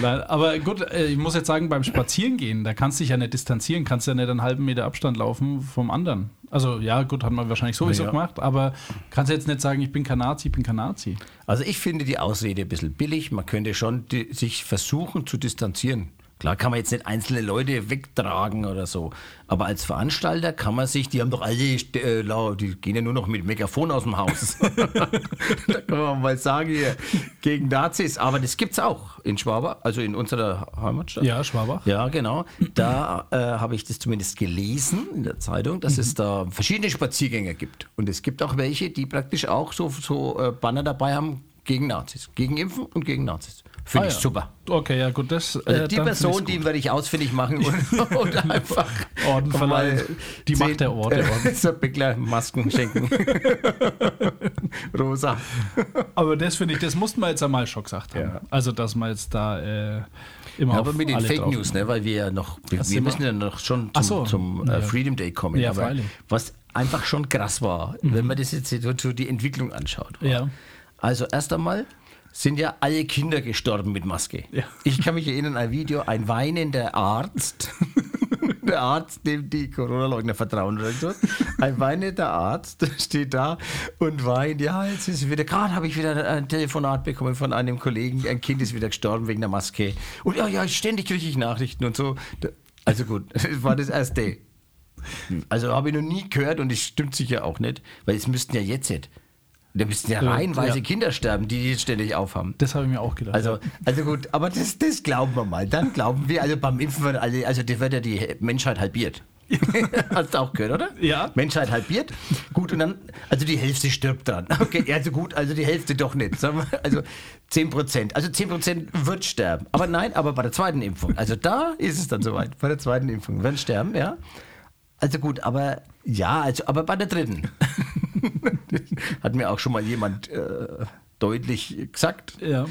Nein, aber gut, äh, ich muss jetzt sagen, beim Spazierengehen, da kannst du dich ja nicht distanzieren, kannst ja nicht einen halben Meter Abstand laufen vom anderen. Also ja, gut, hat man wahrscheinlich sowieso Ja. gemacht, aber kannst jetzt nicht sagen, ich bin kein Nazi, ich bin kein Nazi. Also ich finde die Ausrede ein bisschen billig. Man könnte schon die, sich versuchen zu distanzieren. Klar kann man jetzt nicht einzelne Leute wegtragen oder so. Aber als Veranstalter kann man sich, die haben doch alle, äh, die gehen ja nur noch mit Megafon aus dem Haus. da kann man mal sagen, hier, gegen Nazis. Aber das gibt's auch in Schwabach, also in unserer Heimatstadt. Ja, Schwabach. Ja, genau. Da äh, habe ich das zumindest gelesen in der Zeitung, dass es da verschiedene Spaziergänger gibt. Und es gibt auch welche, die praktisch auch so, so äh, Banner dabei haben gegen Nazis. Gegen Impfen und gegen Nazis. Finde Ah, ich ja. super. Okay, ja gut, das. Also äh, die Person, die werde ich ausfindig machen und, und einfach Orden verleihen. Die Macht der Orte, Bickler Masken schenken. Rosa. Aber das finde ich, das mussten wir jetzt einmal schon gesagt haben. Ja. Also, dass wir jetzt da äh, immer Ja, aber mit den Fake News, ne, weil wir ja noch, wir, wir müssen ja noch schon zum, so. zum äh. Freedom Day kommen. Ja, aber. Mhm. was einfach schon krass war, wenn man das jetzt so so die Entwicklung anschaut. war. Ja. Also erst einmal sind ja alle Kinder gestorben mit Maske. Ja. Ich kann mich erinnern an ein Video, ein weinender Arzt der Arzt, dem die Corona-Leugner vertrauen oder so. Ein weinender Arzt steht da und weint. Ja, jetzt ist wieder, gerade habe ich wieder ein Telefonat bekommen von einem Kollegen, ein Kind ist wieder gestorben wegen der Maske. Und ja, ja, ständig kriege ich Nachrichten und so. Also gut, das war das erste. Also habe ich noch nie gehört und es stimmt sicher auch nicht, weil es müssten ja jetzt nicht. Da müssten ja reihenweise ja. Kinder sterben, die die jetzt ständig aufhaben. Das habe ich mir auch gedacht. Also, also gut, aber das, das glauben wir mal. Dann glauben wir, also beim Impfen wird, alle, also da wird ja die Menschheit halbiert. Hast du auch gehört, oder? Ja. Menschheit halbiert. Gut, und dann, also die Hälfte stirbt dran. Okay, also gut, also die Hälfte doch nicht. Sagen wir, also 10 Prozent. Also 10 Prozent wird sterben. Aber nein, aber bei der zweiten Impfung. Also da ist es dann soweit. Bei der zweiten Impfung werden sterben, ja. Also gut, aber ja, also, aber bei der dritten. Hat mir auch schon mal jemand äh, deutlich gesagt, ja.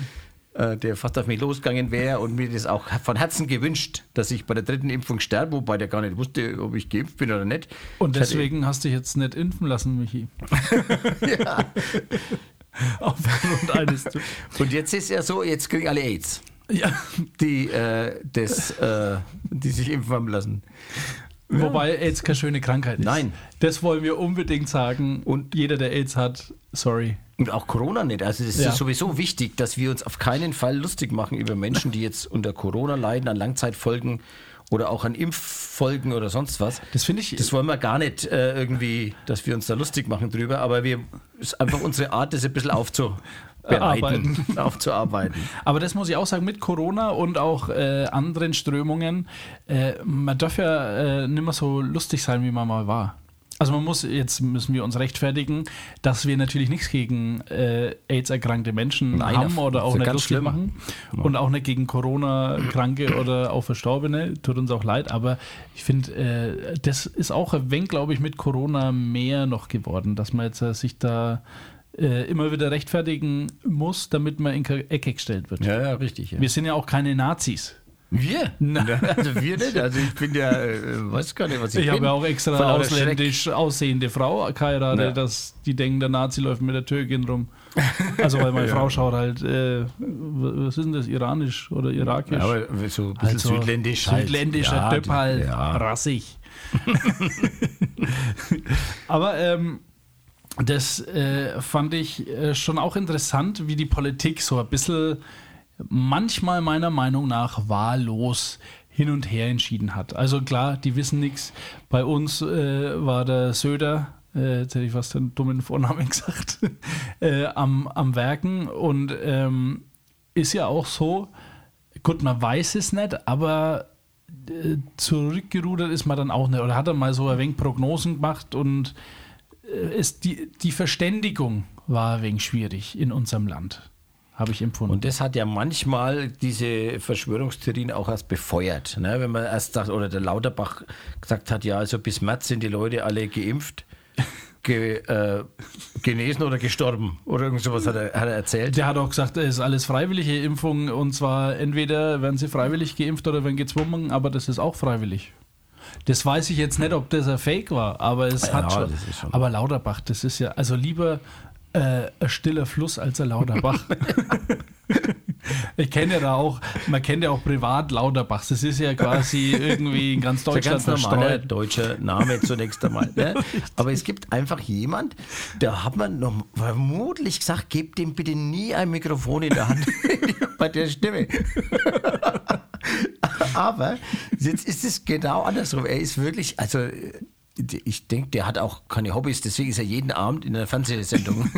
äh, der fast auf mich losgegangen wäre und mir das auch von Herzen gewünscht, dass ich bei der dritten Impfung sterbe, wobei der gar nicht wusste, ob ich geimpft bin oder nicht. Und deswegen hast du dich jetzt nicht impfen lassen, Michi. ja. Aufgrund eines. Und jetzt ist ja so, jetzt kriegen alle AIDS. Ja. Die, äh, das, äh, die sich impfen haben lassen. Wobei AIDS keine schöne Krankheit ist. Nein. Das wollen wir unbedingt sagen. Und jeder, der AIDS hat, sorry. Und auch Corona nicht. Also es Ja. ist sowieso wichtig, dass wir uns auf keinen Fall lustig machen über Menschen, die jetzt unter Corona leiden, an Langzeitfolgen oder auch an Impffolgen oder sonst was. Das finde ich. Das wollen wir gar nicht äh, irgendwie, dass wir uns da lustig machen drüber, aber wir ist einfach unsere Art, das ein bisschen aufzubereiten, aufzuarbeiten. Aber das muss ich auch sagen, mit Corona und auch äh, anderen Strömungen, äh, man darf ja äh, nicht mehr so lustig sein, wie man mal war. Also man muss, jetzt müssen wir uns rechtfertigen, dass wir natürlich nichts gegen äh, AIDS-erkrankte Menschen Nein, haben oder auch nicht lustig schlimm. machen. Und auch nicht gegen Corona-Kranke oder auch Verstorbene. Tut uns auch leid. Aber ich finde, äh, das ist auch wenig, glaube ich, mit Corona mehr noch geworden, dass man jetzt äh, sich da äh, immer wieder rechtfertigen muss, damit man in die Ecke gestellt wird. Ja, ja, richtig. Ja. Wir sind ja auch keine Nazis. Wir? Also wir nicht. Also ich bin ja, äh, weiß gar nicht, was ich, Ich bin. habe ja auch extra lauter ausländisch aussehende Frau geheiratet, Ja. dass die denken, der Nazi läuft mit der Türkin rum. Also weil meine Frau schaut halt, äh, was ist denn das, iranisch oder irakisch? Ja, aber so ein bisschen Also, südländisch. halt. Südländischer ja, Typ halt, Ja. rassig. Aber ähm, das äh, fand ich äh, schon auch interessant, wie die Politik so ein bisschen manchmal meiner Meinung nach wahllos hin und her entschieden hat. Also klar, die wissen nichts. Bei uns äh, war der Söder, äh, jetzt hätte ich fast den dummen Vornamen gesagt, äh, am, am Werken und ähm, ist ja auch so, gut, man weiß es nicht, aber äh, zurückgerudert ist man dann auch nicht. Oder hat er mal so ein wenig Prognosen gemacht und äh, ist die, die Verständigung war ein wenig schwierig in unserem Land, habe ich empfunden. Und das hat ja manchmal diese Verschwörungstheorien auch erst befeuert. Ne? Wenn man erst sagt, oder der Lauterbach gesagt hat, ja, also bis März sind die Leute alle geimpft, ge, äh, genesen oder gestorben. Oder irgend sowas hat er, hat er erzählt. der hat auch gesagt, es ist alles freiwillige Impfung und zwar entweder werden sie freiwillig geimpft oder werden gezwungen, aber das ist auch freiwillig. Das weiß ich jetzt nicht, ob das ein Fake war, aber es Ja, hat schon, das ist schon- Aber Lauterbach, das ist ja, also lieber äh, ein stiller Fluss als ein Lauterbach. ich kenne ja da auch, man kennt ja auch privat Lauterbachs. Das ist ja quasi irgendwie in ganz Das ist ein Deutschland ganz normaler deutscher Name zunächst einmal. Ne? Aber es gibt einfach jemand, da hat man noch vermutlich gesagt, gebt dem bitte nie ein Mikrofon in der Hand bei der Stimme. Aber jetzt ist es genau andersrum. Er ist wirklich, also ich denke, der hat auch keine Hobbys, deswegen ist er jeden Abend in einer Fernsehsendung.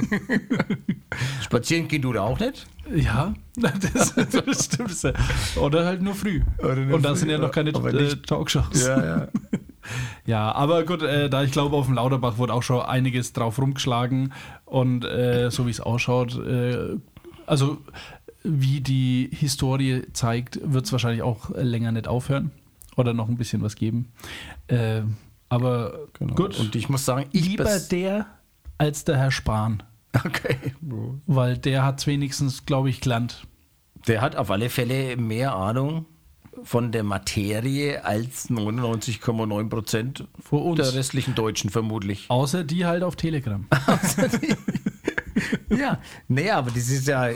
Spazieren gehen du da auch nicht? Ja, das, das stimmt. Oder halt nur früh. Nur Und da sind ja noch keine äh, Talkshows. ja. Ja, aber gut, äh, da ich glaube, auf dem Lauterbach wurde auch schon einiges drauf rumgeschlagen und äh, so wie es ausschaut, äh, also wie die Historie zeigt, wird es wahrscheinlich auch länger nicht aufhören oder noch ein bisschen was geben. Äh, aber gut, Und ich muss sagen, ich lieber der als der Herr Spahn, Okay. weil der hat wenigstens, glaube ich, gelernt. Der hat auf alle Fälle mehr Ahnung von der Materie als 99,9 Prozent der restlichen Deutschen vermutlich. Außer die halt auf Telegram. Ja, naja, aber das ist ja,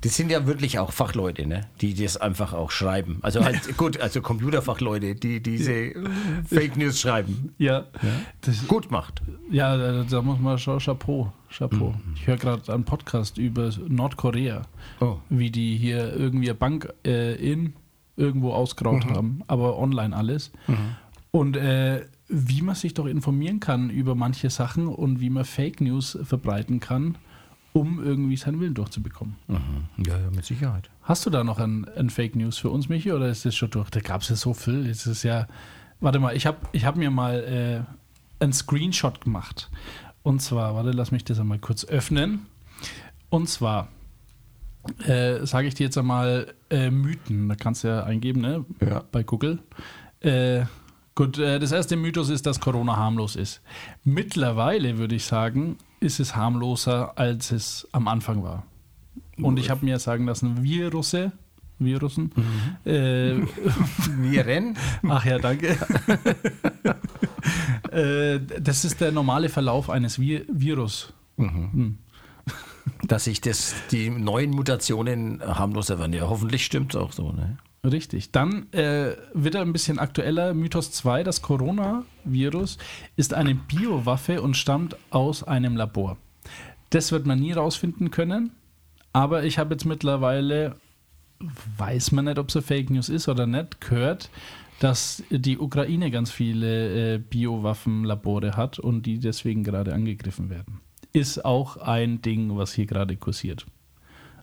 das sind ja wirklich auch Fachleute, ne? die das einfach auch schreiben. Also halt, gut, also Computerfachleute, die diese Fake News schreiben. Ja, Das, Gut macht. ja da, da muss man schon Chapeau. Chapeau. Ich höre gerade einen Podcast über Nordkorea, Oh. wie die hier irgendwie eine Bank äh, in irgendwo ausgraut haben, aber online alles. Und äh, wie man sich doch informieren kann über manche Sachen und wie man Fake News verbreiten kann, um irgendwie seinen Willen durchzubekommen. Ja, ja, mit Sicherheit. Hast du da noch ein, ein Fake News für uns, Michi, oder ist das schon durch? Da gab es ja so viel. Es ist ja. Warte mal, ich habe ich hab mir mal äh, einen Screenshot gemacht. Und zwar, warte, lass mich das einmal kurz öffnen. Und zwar äh, sage ich dir jetzt einmal äh, Mythen. Da kannst du ja eingeben, ne? Ja. Bei Google. Äh, gut, äh, das erste Mythos ist, dass Corona harmlos ist. Mittlerweile würde ich sagen, ist es harmloser, als es am Anfang war. Und ich habe mir sagen lassen, Virusse, Virussen, äh, Viren? ach ja, danke. äh, das ist der normale Verlauf eines Vi Virus. Dass sich das, die neuen Mutationen harmloser werden. Ja, hoffentlich stimmt es auch so. Ne? Richtig. Dann äh, wird er ein bisschen aktueller. Mythos 2, das Coronavirus ist eine Biowaffe und stammt aus einem Labor. Das wird man nie rausfinden können. Aber ich habe jetzt mittlerweile, weiß man nicht, ob es Fake News ist oder nicht, gehört, dass die Ukraine ganz viele äh, Biowaffenlabore hat und die deswegen gerade angegriffen werden. Ist auch ein Ding, was hier gerade kursiert.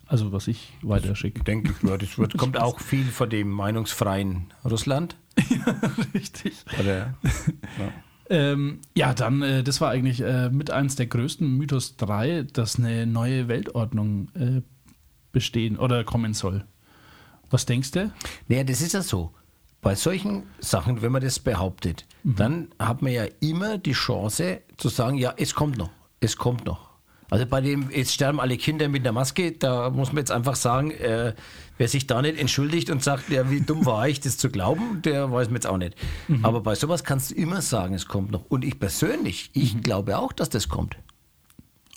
Also was ich weiterschicke. Denke ich, ja, das wird, kommt auch viel von dem meinungsfreien Russland. Richtig. Oder, Ähm, ja, dann, äh, das war eigentlich äh, mit eins der größten Mythos 3, dass eine neue Weltordnung äh, bestehen oder kommen soll. Was denkst du? Naja, das ist ja so. Bei solchen Sachen, wenn man das behauptet, dann hat man ja immer die Chance zu sagen, ja, es kommt noch, es kommt noch. Also bei dem, jetzt sterben alle Kinder mit der Maske, da muss man jetzt einfach sagen, äh, wer sich da nicht entschuldigt und sagt, ja, wie dumm war ich, das zu glauben, der weiß mir jetzt auch nicht. Aber bei sowas kannst du immer sagen, es kommt noch. Und ich persönlich, ich glaube auch, dass das kommt.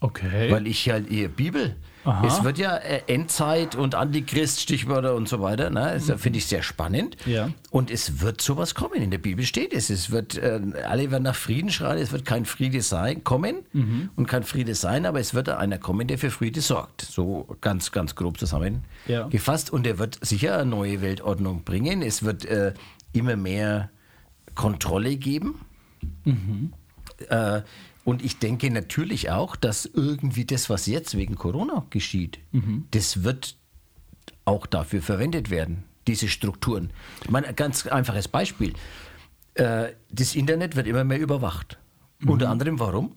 Okay. Weil ich halt eher Bibel. Aha. Es wird ja äh, Endzeit und Antichrist, Stichwörter und so weiter. Ne? Das finde ich sehr spannend. Ja. Und es wird sowas kommen. In der Bibel steht es. Es wird, äh, alle werden nach Frieden schreien. Es wird kein Friede sein, kommen Mhm. und kein Friede sein, aber es wird einer kommen, der für Friede sorgt. So ganz, ganz grob zusammengefasst. Und er wird sicher eine neue Weltordnung bringen. Es wird äh, immer mehr Kontrolle geben. Äh, und ich denke natürlich auch, dass irgendwie das, was jetzt wegen Corona geschieht, das wird auch dafür verwendet werden, diese Strukturen. Ich meine, ein ganz einfaches Beispiel. Äh, das Internet wird immer mehr überwacht. Unter anderem warum?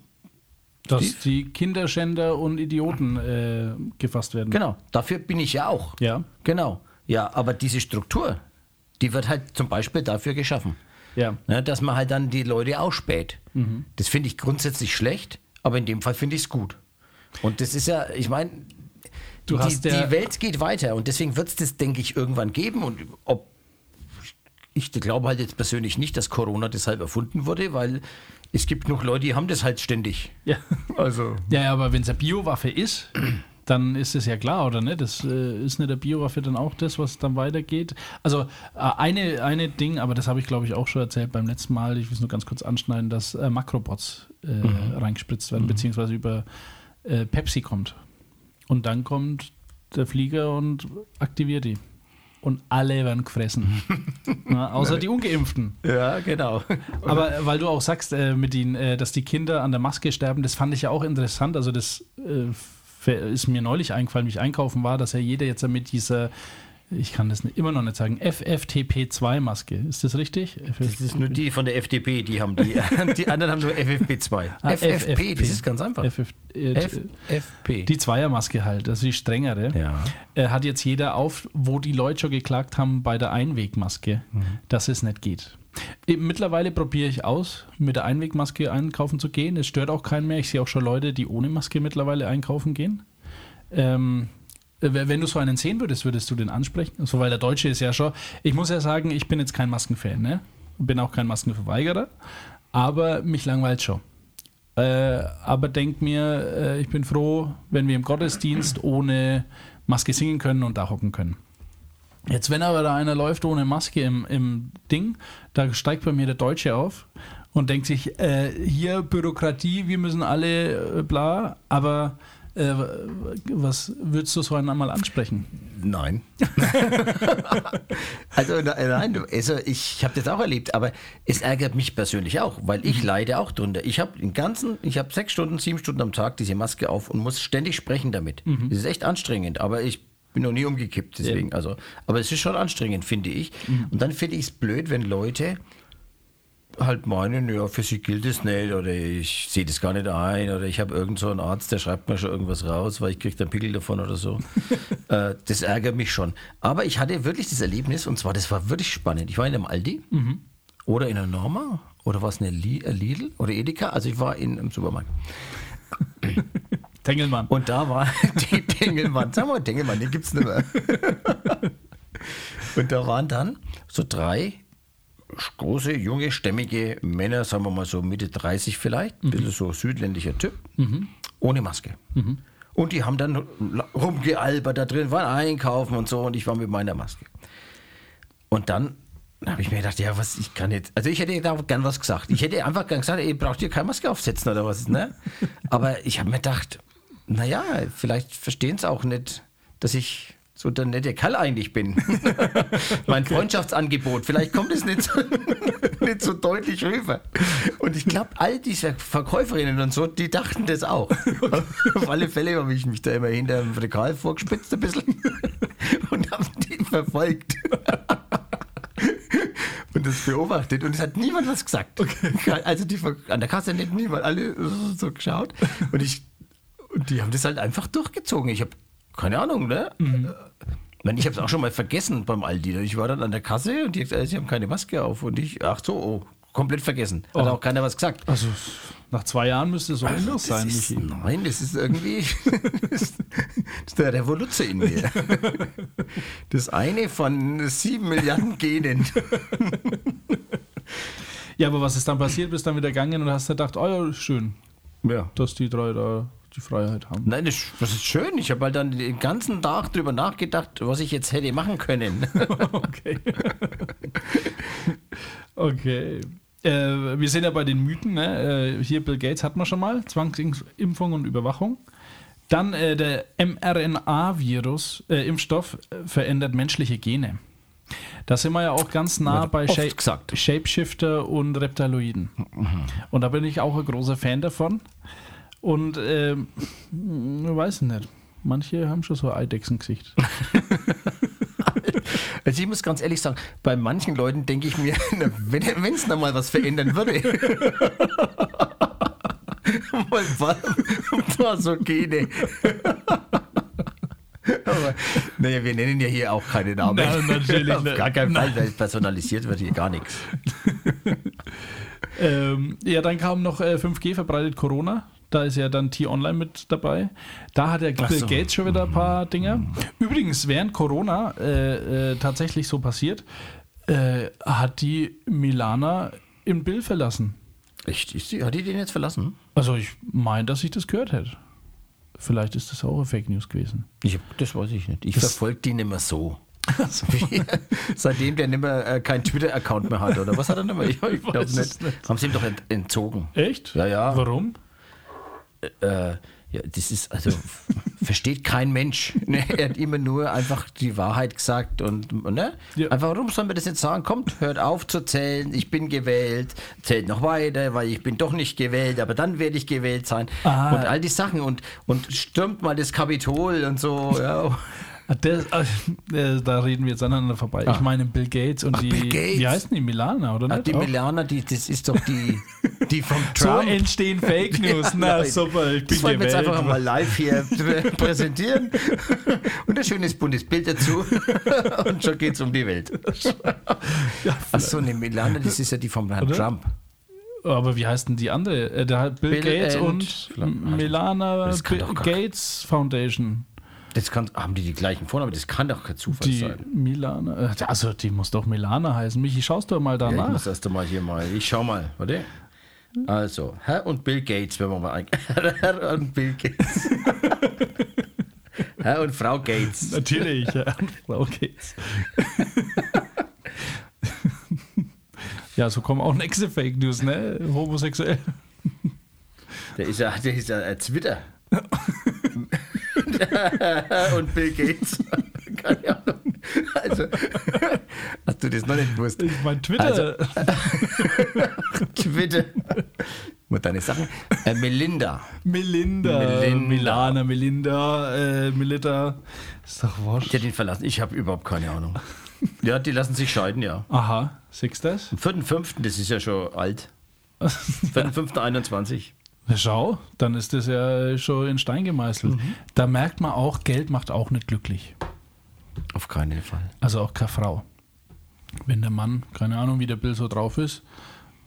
dass die Kinderschänder und Idioten äh, gefasst werden. Genau, dafür bin ich ja auch. Ja. Genau. Ja, aber diese Struktur, die wird halt zum Beispiel dafür geschaffen. Ja. Ne, dass man halt dann die Leute ausspäht. Das finde ich grundsätzlich schlecht, aber in dem Fall finde ich es gut. Und das ist ja, ich meine, die, die Welt geht weiter und deswegen wird es das, denke ich, irgendwann geben. Und ob ich glaube halt jetzt persönlich nicht, dass Corona deshalb erfunden wurde, weil es gibt genug Leute, die haben das halt ständig. Ja. Also. Ja, ja, aber wenn es eine Biowaffe ist, dann ist es ja klar, oder nicht? Das äh, ist nicht der Biowaffe dann auch das, was dann weitergeht. Also äh, eine, eine Ding, aber das habe ich glaube ich auch schon erzählt beim letzten Mal, ich will es nur ganz kurz anschneiden, dass äh, Makrobots äh, reingespritzt werden, beziehungsweise über äh, Pepsi kommt. Und dann kommt der Flieger und aktiviert die. Und alle werden gefressen. Na, außer die Ungeimpften. Ja, genau. Aber äh, weil du auch sagst, äh, mit den, äh, dass die Kinder an der Maske sterben, das fand ich ja auch interessant. Also das äh, ist mir neulich eingefallen, wie ich einkaufen war, dass ja jeder jetzt mit dieser, ich kann das immer noch nicht sagen, FFTP2-Maske. Ist das richtig? Das ist nur die von der FDP, die haben die. Die anderen haben nur FFP2. Ah, FFP, das ist ganz einfach. FF, äh, FFP. die Zweiermaske halt, also die strengere. ja. äh, hat jetzt jeder auf, wo die Leute schon geklagt haben bei der Einwegmaske, dass es nicht geht. Mittlerweile probiere ich aus, mit der Einwegmaske einkaufen zu gehen. Es stört auch keinen mehr. Ich sehe auch schon Leute, die ohne Maske mittlerweile einkaufen gehen. Ähm, äh, wenn du so einen sehen würdest, würdest du den ansprechen? So, weil der Deutsche ist ja schon. Ich muss ja sagen, ich bin jetzt kein Maskenfan, ne? Bin auch kein Maskenverweigerer, aber mich langweilt schon. äh, aber denk mir, äh, ich bin froh, wenn wir im Gottesdienst ohne Maske singen können und da hocken können. Jetzt, wenn aber da einer läuft ohne Maske im, im Ding, da steigt bei mir der Deutsche auf und denkt sich, äh, hier Bürokratie, wir müssen alle äh, bla, aber äh, was würdest du so einmal ansprechen? Nein. also nein, also ich habe das auch erlebt, aber es ärgert mich persönlich auch, weil ich leide auch drunter. Ich habe den ganzen, ich habe sechs Stunden, sieben Stunden am Tag diese Maske auf und muss ständig sprechen damit. Das ist echt anstrengend, aber ich bin noch nie umgekippt, deswegen. Also, aber es ist schon anstrengend, finde ich. Und dann finde ich es blöd, wenn Leute halt meinen, ja, für sie gilt es nicht oder ich sehe das gar nicht ein oder ich habe irgend so einen Arzt, der schreibt mir schon irgendwas raus, weil ich kriege dann Pickel davon oder so. äh, das ärgert mich schon. Aber ich hatte wirklich das Erlebnis und zwar, das war wirklich spannend. Ich war in einem Aldi oder in einer Norma oder war es eine Li- Lidl oder Edeka? Also ich war in einem Supermarkt. Tengelmann. Und da war die Tengelmann. Sag mal, Tengelmann, den gibt's nicht mehr. Und da waren dann so drei große, junge, stämmige Männer, sagen wir mal so Mitte 30 vielleicht, ein bisschen so südländischer Typ, ohne Maske. Und die haben dann rumgealbert da drin, waren einkaufen und so und ich war mit meiner Maske. Und dann habe ich mir gedacht, ja, was, ich kann jetzt, also ich hätte da gern was gesagt. Ich hätte einfach gern gesagt, ihr braucht ihr keine Maske aufsetzen oder was, ne? Aber ich habe mir gedacht, naja, vielleicht verstehen es auch nicht, dass ich so der nette Kerl eigentlich bin. mein Freundschaftsangebot, vielleicht kommt es nicht so, nicht so deutlich rüber. Und ich glaube, all diese Verkäuferinnen und so, die dachten das auch. Auf alle Fälle habe ich mich da immer hinter dem Regal vorgespitzt ein bisschen und habe die verfolgt. Und das beobachtet und es hat niemand was gesagt. Also die an der Kasse nicht niemand, alle so geschaut. Und ich und die haben das halt einfach durchgezogen. Ich habe keine Ahnung, ne? Mhm. Ich meine, ich habe es auch schon mal vergessen beim Aldi. Ich war dann an der Kasse und die hat gesagt, sie haben keine Maske auf. Und ich, ach so, oh, komplett vergessen. Hat Oh. auch keiner was gesagt. Also nach zwei Jahren müsste es so anders sein, Das ist, nein, das ist irgendwie das ist der Revoluze in mir. Das eine von sieben Milliarden Genen. Ja, aber was ist dann passiert? Bist dann wieder gegangen und hast gedacht, oh ja, schön, Ja. dass die drei da die Freiheit haben. Nein, das, das ist schön. Ich habe halt dann den ganzen Tag drüber nachgedacht, was ich jetzt hätte machen können. Okay. okay. Äh, wir sind ja bei den Mythen. Ne? Äh, hier Bill Gates hatten wir schon mal. Zwangsimpfung und Überwachung. Dann äh, der mRNA-Virus, äh, Impfstoff, äh, verändert menschliche Gene. Da sind wir ja auch ganz nah Wird bei Sha gesagt. Shapeshifter und Reptiloiden. Und da bin ich auch ein großer Fan davon. Und ich weiß nicht. Manche haben schon so ein Eidechsengesicht. Also ich muss ganz ehrlich sagen, bei manchen Leuten denke ich mir, wenn es noch mal was verändern würde. mal ein paar, so Gene. Aber, naja, wir nennen ja hier auch keine Namen. Nein, natürlich Auf gar keinen Fall, weil personalisiert wird hier gar nichts. Ähm, ja, dann kam noch äh, 5G verbreitet Corona. Da ist ja dann T-Online mit dabei. Da hat Ach Bill so. Gates schon wieder ein paar Dinger. Übrigens, während Corona äh, äh, tatsächlich so passiert, äh, hat die Milana im Bill verlassen. Echt? Hat die den jetzt verlassen? Also ich meine, dass ich das gehört hätte. Vielleicht ist das auch eine Fake News gewesen. Ich, das weiß ich nicht. Ich verfolge die nicht mehr so. Wie, seitdem der nicht mehr äh, keinen Twitter-Account mehr hat, oder was hat er nicht mehr? Ich, ich glaube nicht. nicht. Haben sie ihm doch ent, entzogen. Echt? Ja, ja. Warum? Äh, ja, das ist, also, versteht kein Mensch. Ne? Er hat immer nur einfach die Wahrheit gesagt und, ne? Ja. Einfach, warum soll man das jetzt sagen? Kommt, hört auf zu zählen, ich bin gewählt, zählt noch weiter, weil ich bin doch nicht gewählt, aber dann werde ich gewählt sein. Ah. Und all die Sachen und, und stürmt mal das Kapitol und so, ja. Ah, Der, äh, da reden wir jetzt aneinander vorbei. Ich meine Bill Gates und Ach, die. Gates. Wie heißen die? Milana, oder Ah, nicht? die Auch? Milana, die, das ist doch die, die vom So Trump. entstehen Fake News. Na super, ich bin Das wollen wir jetzt einfach mal live hier prä- präsentieren. Und ein schönes buntes Bild dazu. Und schon geht's um die Welt. Ach so, eine Milana, das ist ja die vom Herrn Oder? Trump. Aber wie heißt denn die andere? Äh, Der hat Bill, Bill Gates und Milana Das Bill Gates Foundation. Das kann, haben die die gleichen Vornamen? Das kann doch kein Zufall Die sein. Milana. äh, Also die muss doch Milana heißen. Michi, schaust du mal Ja, ich danach. muss erst einmal hier mal. Ich schau mal, warte. Also, Herr und Bill Gates, wenn wir mal ein. Herr und Bill Gates. Herr und Frau Gates. Natürlich, ja. Frau Gates. ja, so kommen auch nächste Fake News, ne? Homosexuell. Der ist ja, der ist ja ein Twitter. und Bill Gates. Keine Ahnung. Also, hast du das noch nicht gewusst? Ich mein Twitter. Twitter. Und deine Sachen. Äh, Melinda. Melinda. Melinda. Milana, Melinda, äh, Melita. Ist doch wurscht. Die hat ihn verlassen. Ich habe überhaupt keine Ahnung. Ja, die lassen sich scheiden, ja. Aha, siehst du das? Am 4.5., das ist ja schon alt. 4.5.21. Schau, dann ist das ja schon in Stein gemeißelt. Mhm. Da merkt man auch, Geld macht auch nicht glücklich. Auf keinen Fall. Also auch keine Frau. Wenn der Mann, keine Ahnung, wie der Bill so drauf ist,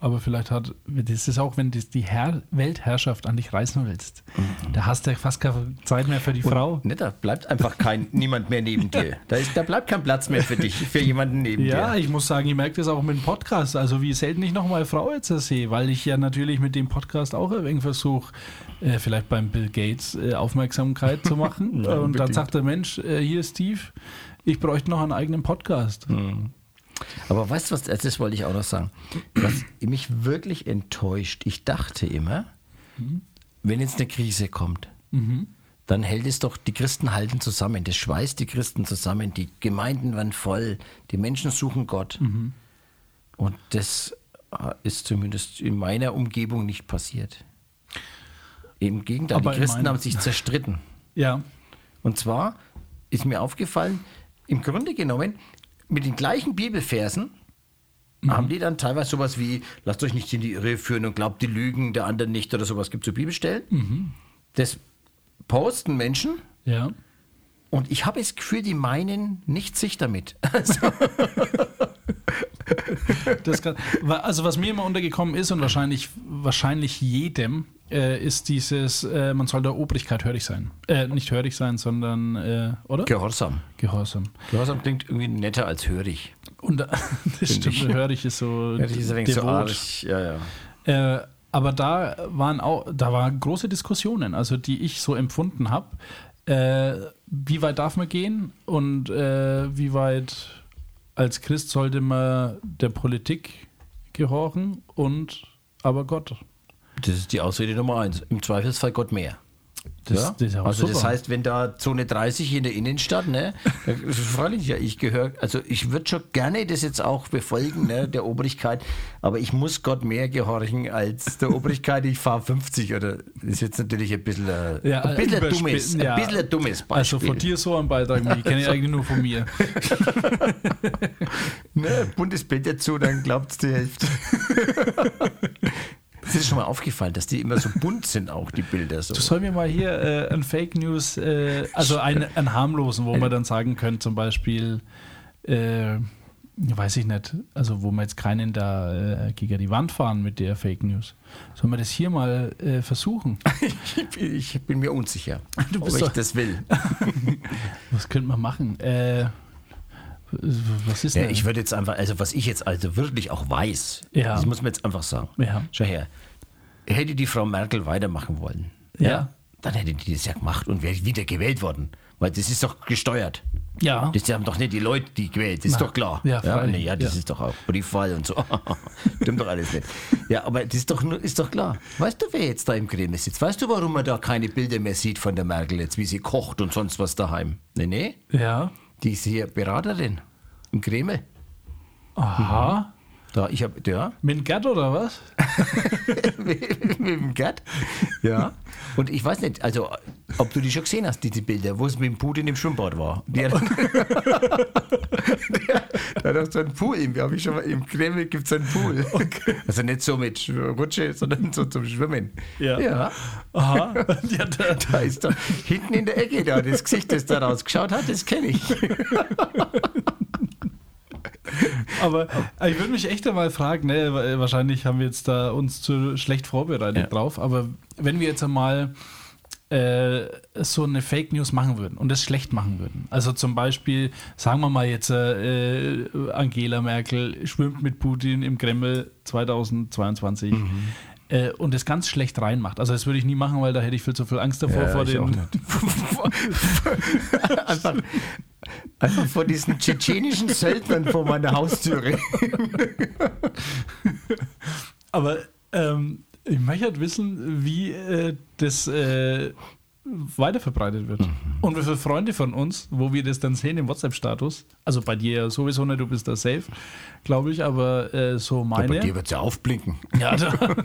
aber vielleicht hat, das ist auch, wenn du die Herr, Weltherrschaft an dich reißen willst, da hast du ja fast keine Zeit mehr für die Frau. Ne, da bleibt einfach kein, niemand mehr neben dir. Da, ist, da bleibt kein Platz mehr für dich, für jemanden neben Ja, dir. ich muss sagen, ich merke das auch mit dem Podcast. Also wie selten ich noch mal Frau jetzt sehe, weil ich ja natürlich mit dem Podcast auch ein wenig versuche, äh, vielleicht beim Bill Gates äh, Aufmerksamkeit zu machen. Ja, Und dann unbedingt. sagt der Mensch, äh, hier Steve, ich bräuchte noch einen eigenen Podcast. Aber weißt du was, das wollte ich auch noch sagen. Was mich wirklich enttäuscht, ich dachte immer, wenn jetzt eine Krise kommt, dann hält es doch, die Christen halten zusammen, das schweißt die Christen zusammen, die Gemeinden werden voll, die Menschen suchen Gott. Und das äh, ist zumindest in meiner Umgebung nicht passiert. Im Gegenteil, Aber die Christen haben sich zerstritten. Ja, Und zwar ist mir aufgefallen, im Grunde genommen, mit den gleichen Bibelversen haben die dann teilweise sowas wie, lasst euch nicht in die Irre führen und glaubt die Lügen der anderen nicht oder sowas. Gibt es so Bibelstellen? Das posten Menschen ja. und ich habe das Gefühl, die meinen nicht sich damit. Also, kann, also was mir immer untergekommen ist und wahrscheinlich, wahrscheinlich jedem, äh, ist dieses, äh, man soll der Obrigkeit hörig sein. Äh, nicht hörig sein, sondern, äh, oder? Gehorsam. Gehorsam. Gehorsam klingt irgendwie netter als hörig. Und das stimmt, ich. hörig ist so Ja, das ist ein wenig so devot. arg. Ja, ja. Äh, aber da waren auch, da waren große Diskussionen, also die ich so empfunden habe. Äh, wie weit darf man gehen und äh, wie weit als Christ sollte man der Politik gehorchen und aber Gott. Das ist die Ausrede Nummer eins. Im Zweifelsfall Gott mehr. Das, ja? das ist ja auch also das super. heißt, wenn da Zone 30 in der Innenstadt, ne, freilich ja, ich gehöre, also ich würde schon gerne das jetzt auch befolgen, ne, der Obrigkeit, aber ich muss Gott mehr gehorchen als der Obrigkeit. Ich fahre 50 oder das ist jetzt natürlich ein bisschen, äh, Ja, ein, bisschen ein dummes, ja. ein bisschen ein dummes Beispiel. Also von dir so ein Beitrag, ich kenne ich eigentlich nur von mir. ne, buntes Bild dazu, dann glaubt es die Hälfte. Es ist schon mal aufgefallen, dass die immer so bunt sind, auch die Bilder. So. Du soll mir mal hier äh, ein Fake News, äh, also einen, einen harmlosen, wo man dann sagen könnte, zum Beispiel, äh, weiß ich nicht, also wo wir jetzt keinen da äh, gegen die Wand fahren mit der Fake News. Sollen wir das hier mal äh, versuchen? Ich bin, mir unsicher, Du ob ich das will. Was könnte man machen? Äh, was ist Ja, denn? ich würde jetzt einfach, also was ich jetzt also wirklich auch weiß, Ja. das muss man jetzt einfach sagen. Ja. Schau her, hätte die Frau Merkel weitermachen wollen, Ja. dann hätte die das ja gemacht und wäre wieder gewählt worden. Weil das ist doch gesteuert. ja. Das haben doch nicht die Leute, die gewählt, das ist Na, doch klar. ja, ja, nee, ja das ja. ist doch auch Briefwahl und so. Stimmt doch alles nicht. Ja, aber das ist doch, ist doch klar. Weißt du, wer jetzt da im Kreml sitzt? Weißt du, warum man da keine Bilder mehr sieht von der Merkel jetzt, wie sie kocht und sonst was daheim? Nee, nee. ja. Die ist hier Beraterin im Kreml. Aha. Da, ich habe, ja, Mit dem Gerd oder was? mit dem Gerd. Ja. Und ich weiß nicht, also, ob du die schon gesehen hast, diese Bilder, wo es mit dem Putin im Schwimmbad war. Der, der, hat auch so einen Pool, im, ich schon mal, im Kreml gibt es einen Pool. Also nicht so mit Rutsche, sondern so zum Schwimmen. Ja. ja. Aha. ja, da, Da ist da hinten in der Ecke da, das Gesicht, das da rausgeschaut hat, das kenne ich. Aber ich würde mich echt einmal fragen, ne, wahrscheinlich haben wir jetzt da uns zu schlecht vorbereitet Ja. drauf, aber wenn wir jetzt einmal äh, so eine Fake News machen würden und das schlecht machen würden. Also zum Beispiel, sagen wir mal jetzt, äh, äh, Angela Merkel schwimmt mit Putin im Kreml 2022. äh, und es ganz schlecht reinmacht. Also das würde ich nie machen, weil da hätte ich viel zu viel Angst davor vor ich auch den. nicht. einfach, einfach vor diesen tschetschenischen Söldnern vor meiner Haustüre. Aber ähm, ich möchte halt wissen, wie äh, das äh, weiterverbreitet wird. Und wie viele Freunde von uns, wo wir das dann sehen im WhatsApp-Status, also bei dir ja sowieso nicht, du bist da safe, glaube ich, aber äh, so Bei meine. dir wird es ja aufblinken. Ja, da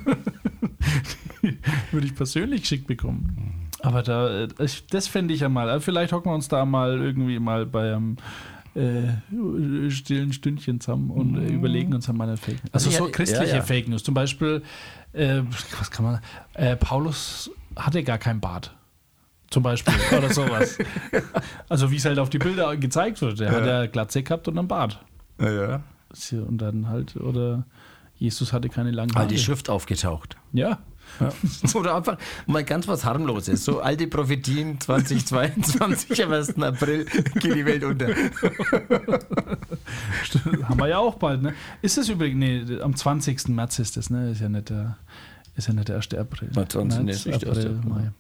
würde ich persönlich geschickt bekommen. Aber da, äh, das fände ich ja mal. Also Vielleicht hocken wir uns da mal irgendwie mal bei einem äh, stillen Stündchen zusammen und äh, überlegen uns dann mal eine Fake News. Also Also so ja, christliche ja, ja. Fake News. Zum Beispiel, äh, was kann man, äh, Paulus hatte gar kein Bart. Zum Beispiel. Oder sowas. also wie es halt auf die Bilder gezeigt wird. Der hat ja Glatze gehabt und einen Bart. Ja. Und dann halt, oder Jesus hatte keine langen Haare. All die Schrift aufgetaucht. Ja. Oder einfach mal ganz was harmloses. So alte Prophetien 2022 am 1. April geht die Welt unter. Haben wir ja auch bald, ne? Ist das übrigens, nee, am 20. März ist das, ne? Ist ja nicht der, ist ja nicht der 1. April. Na, 20. März, ist nicht der 1. April. Mai.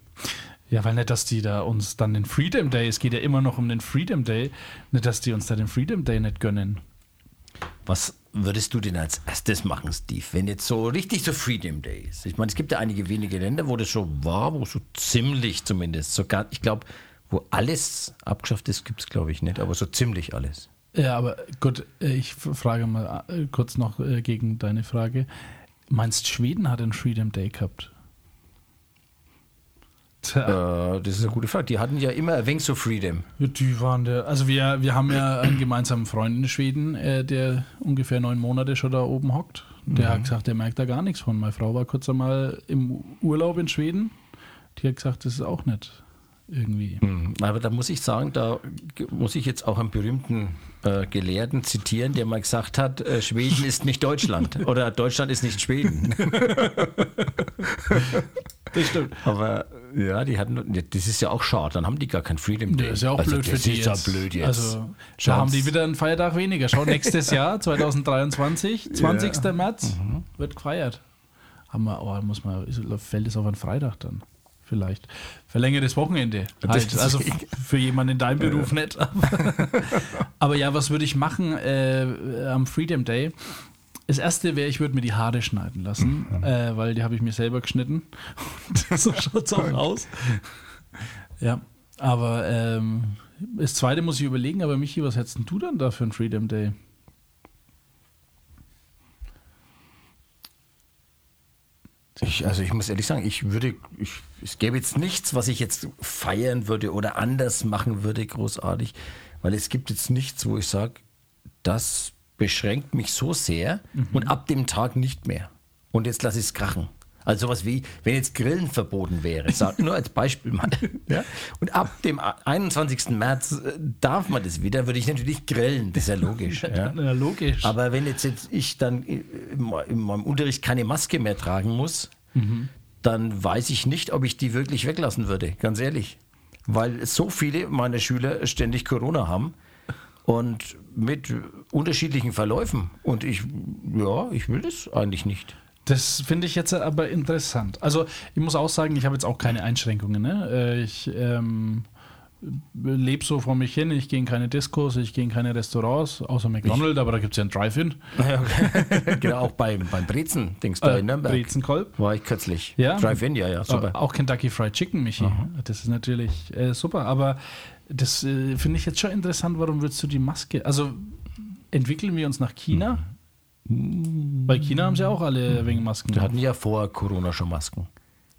Ja, weil nicht, dass die da uns dann den Freedom Day, es geht ja immer noch um den Freedom Day, nicht, dass die uns da den Freedom Day nicht gönnen. Was würdest du denn als erstes machen, Steve, wenn jetzt so richtig so Freedom Day ist? Ich meine, es gibt ja einige wenige Länder, wo das schon war, wo so ziemlich zumindest, sogar, ich glaube, wo alles abgeschafft ist, gibt es glaube ich nicht, aber so ziemlich alles. Ja, aber gut, ich frage mal äh, kurz noch äh, gegen deine Frage. Meinst Schweden hat einen Freedom Day gehabt? Äh, das ist eine gute Frage. Die hatten ja immer ein wenig so Freedom. Ja, Die waren der, also wir, wir haben ja einen gemeinsamen Freund in Schweden, äh, der ungefähr neun Monate schon da oben hockt. Der hat gesagt, der merkt da gar nichts von. Meine Frau war kurz einmal im Urlaub in Schweden. Die hat gesagt, das ist auch nicht irgendwie. Mhm. Aber da muss ich sagen, da muss ich jetzt auch einen berühmten äh, Gelehrten zitieren, der mal gesagt hat, äh, Schweden ist nicht Deutschland oder Deutschland ist nicht Schweden. Das stimmt. Aber ja, die hatten, das ist ja auch schade, dann haben die gar kein Freedom Day. Das ist ja auch also, blöd für das die ist jetzt. ja blöd jetzt. Also, da haben die wieder einen Feiertag weniger. Schau, nächstes Jahr, 2023, 20. März, Mhm. wird gefeiert. Haben wir, oh, muss man, ist- fällt es auf einen Freitag dann? Vielleicht. Verlängertes Wochenende. Halt. Das- Also für jemanden in deinem Beruf nicht. Aber, aber ja, was würde ich machen äh, am Freedom Day? Das erste wäre, ich würde mir die Haare schneiden lassen, äh, weil die habe ich mir selber geschnitten. Und so schaut es auch aus. Ja, aber ähm, das zweite muss ich überlegen, aber Michi, was hättest denn du dann da für einen Freedom Day? Ich, also ich muss ehrlich sagen, ich würde, ich, es gäbe jetzt nichts, was ich jetzt feiern würde oder anders machen würde, großartig, weil es gibt jetzt nichts, wo ich sage, das beschränkt mich so sehr und ab dem Tag nicht mehr. Und jetzt lasse ich es krachen. Also sowas wie, wenn jetzt Grillen verboten wäre, nur als Beispiel mal. Ja? Und ab dem 21. März äh, darf man das wieder, würde ich natürlich grillen, das ist ja logisch. Ja? Ja, logisch. Aber wenn jetzt, jetzt ich dann in in meinem Unterricht keine Maske mehr tragen muss, dann weiß ich nicht, ob ich die wirklich weglassen würde, ganz ehrlich. Weil so viele meiner Schüler ständig Corona haben und mit unterschiedlichen Verläufen. Und ich, ja, ich will das eigentlich nicht. Das finde ich jetzt aber interessant. Also ich muss auch sagen, ich habe jetzt auch keine Einschränkungen. Ne? Äh, Ich ähm, lebe so vor mich hin, ich gehe in keine Diskos, ich gehe in keine Restaurants, außer McDonald's, aber da gibt es ja ein Drive-In. genau, auch beim, beim Brezen, denkst du, Äh, in Nürnberg. Brezenkolb. War ich kürzlich. Ja? Drive-In, ja, ja, super. Äh, Auch Kentucky Fried Chicken, Michi. Das ist natürlich äh, super. Aber das äh, finde ich jetzt schon interessant. Warum würdest du die Maske? Also entwickeln wir uns nach China? Bei China haben sie auch alle wegen Masken. Die hatten ja vor Corona schon Masken.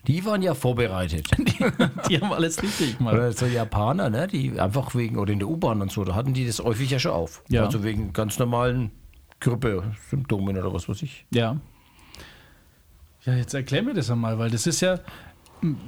Die waren ja vorbereitet. Die haben alles richtig gemacht. Oder so Japaner, ne, die einfach wegen, oder in der U-Bahn und so, da hatten die das häufig ja schon auf. Ja. Also wegen ganz normalen Grippe-Symptomen oder was weiß ich. Ja. Ja, jetzt erklär mir das einmal, weil das ist ja,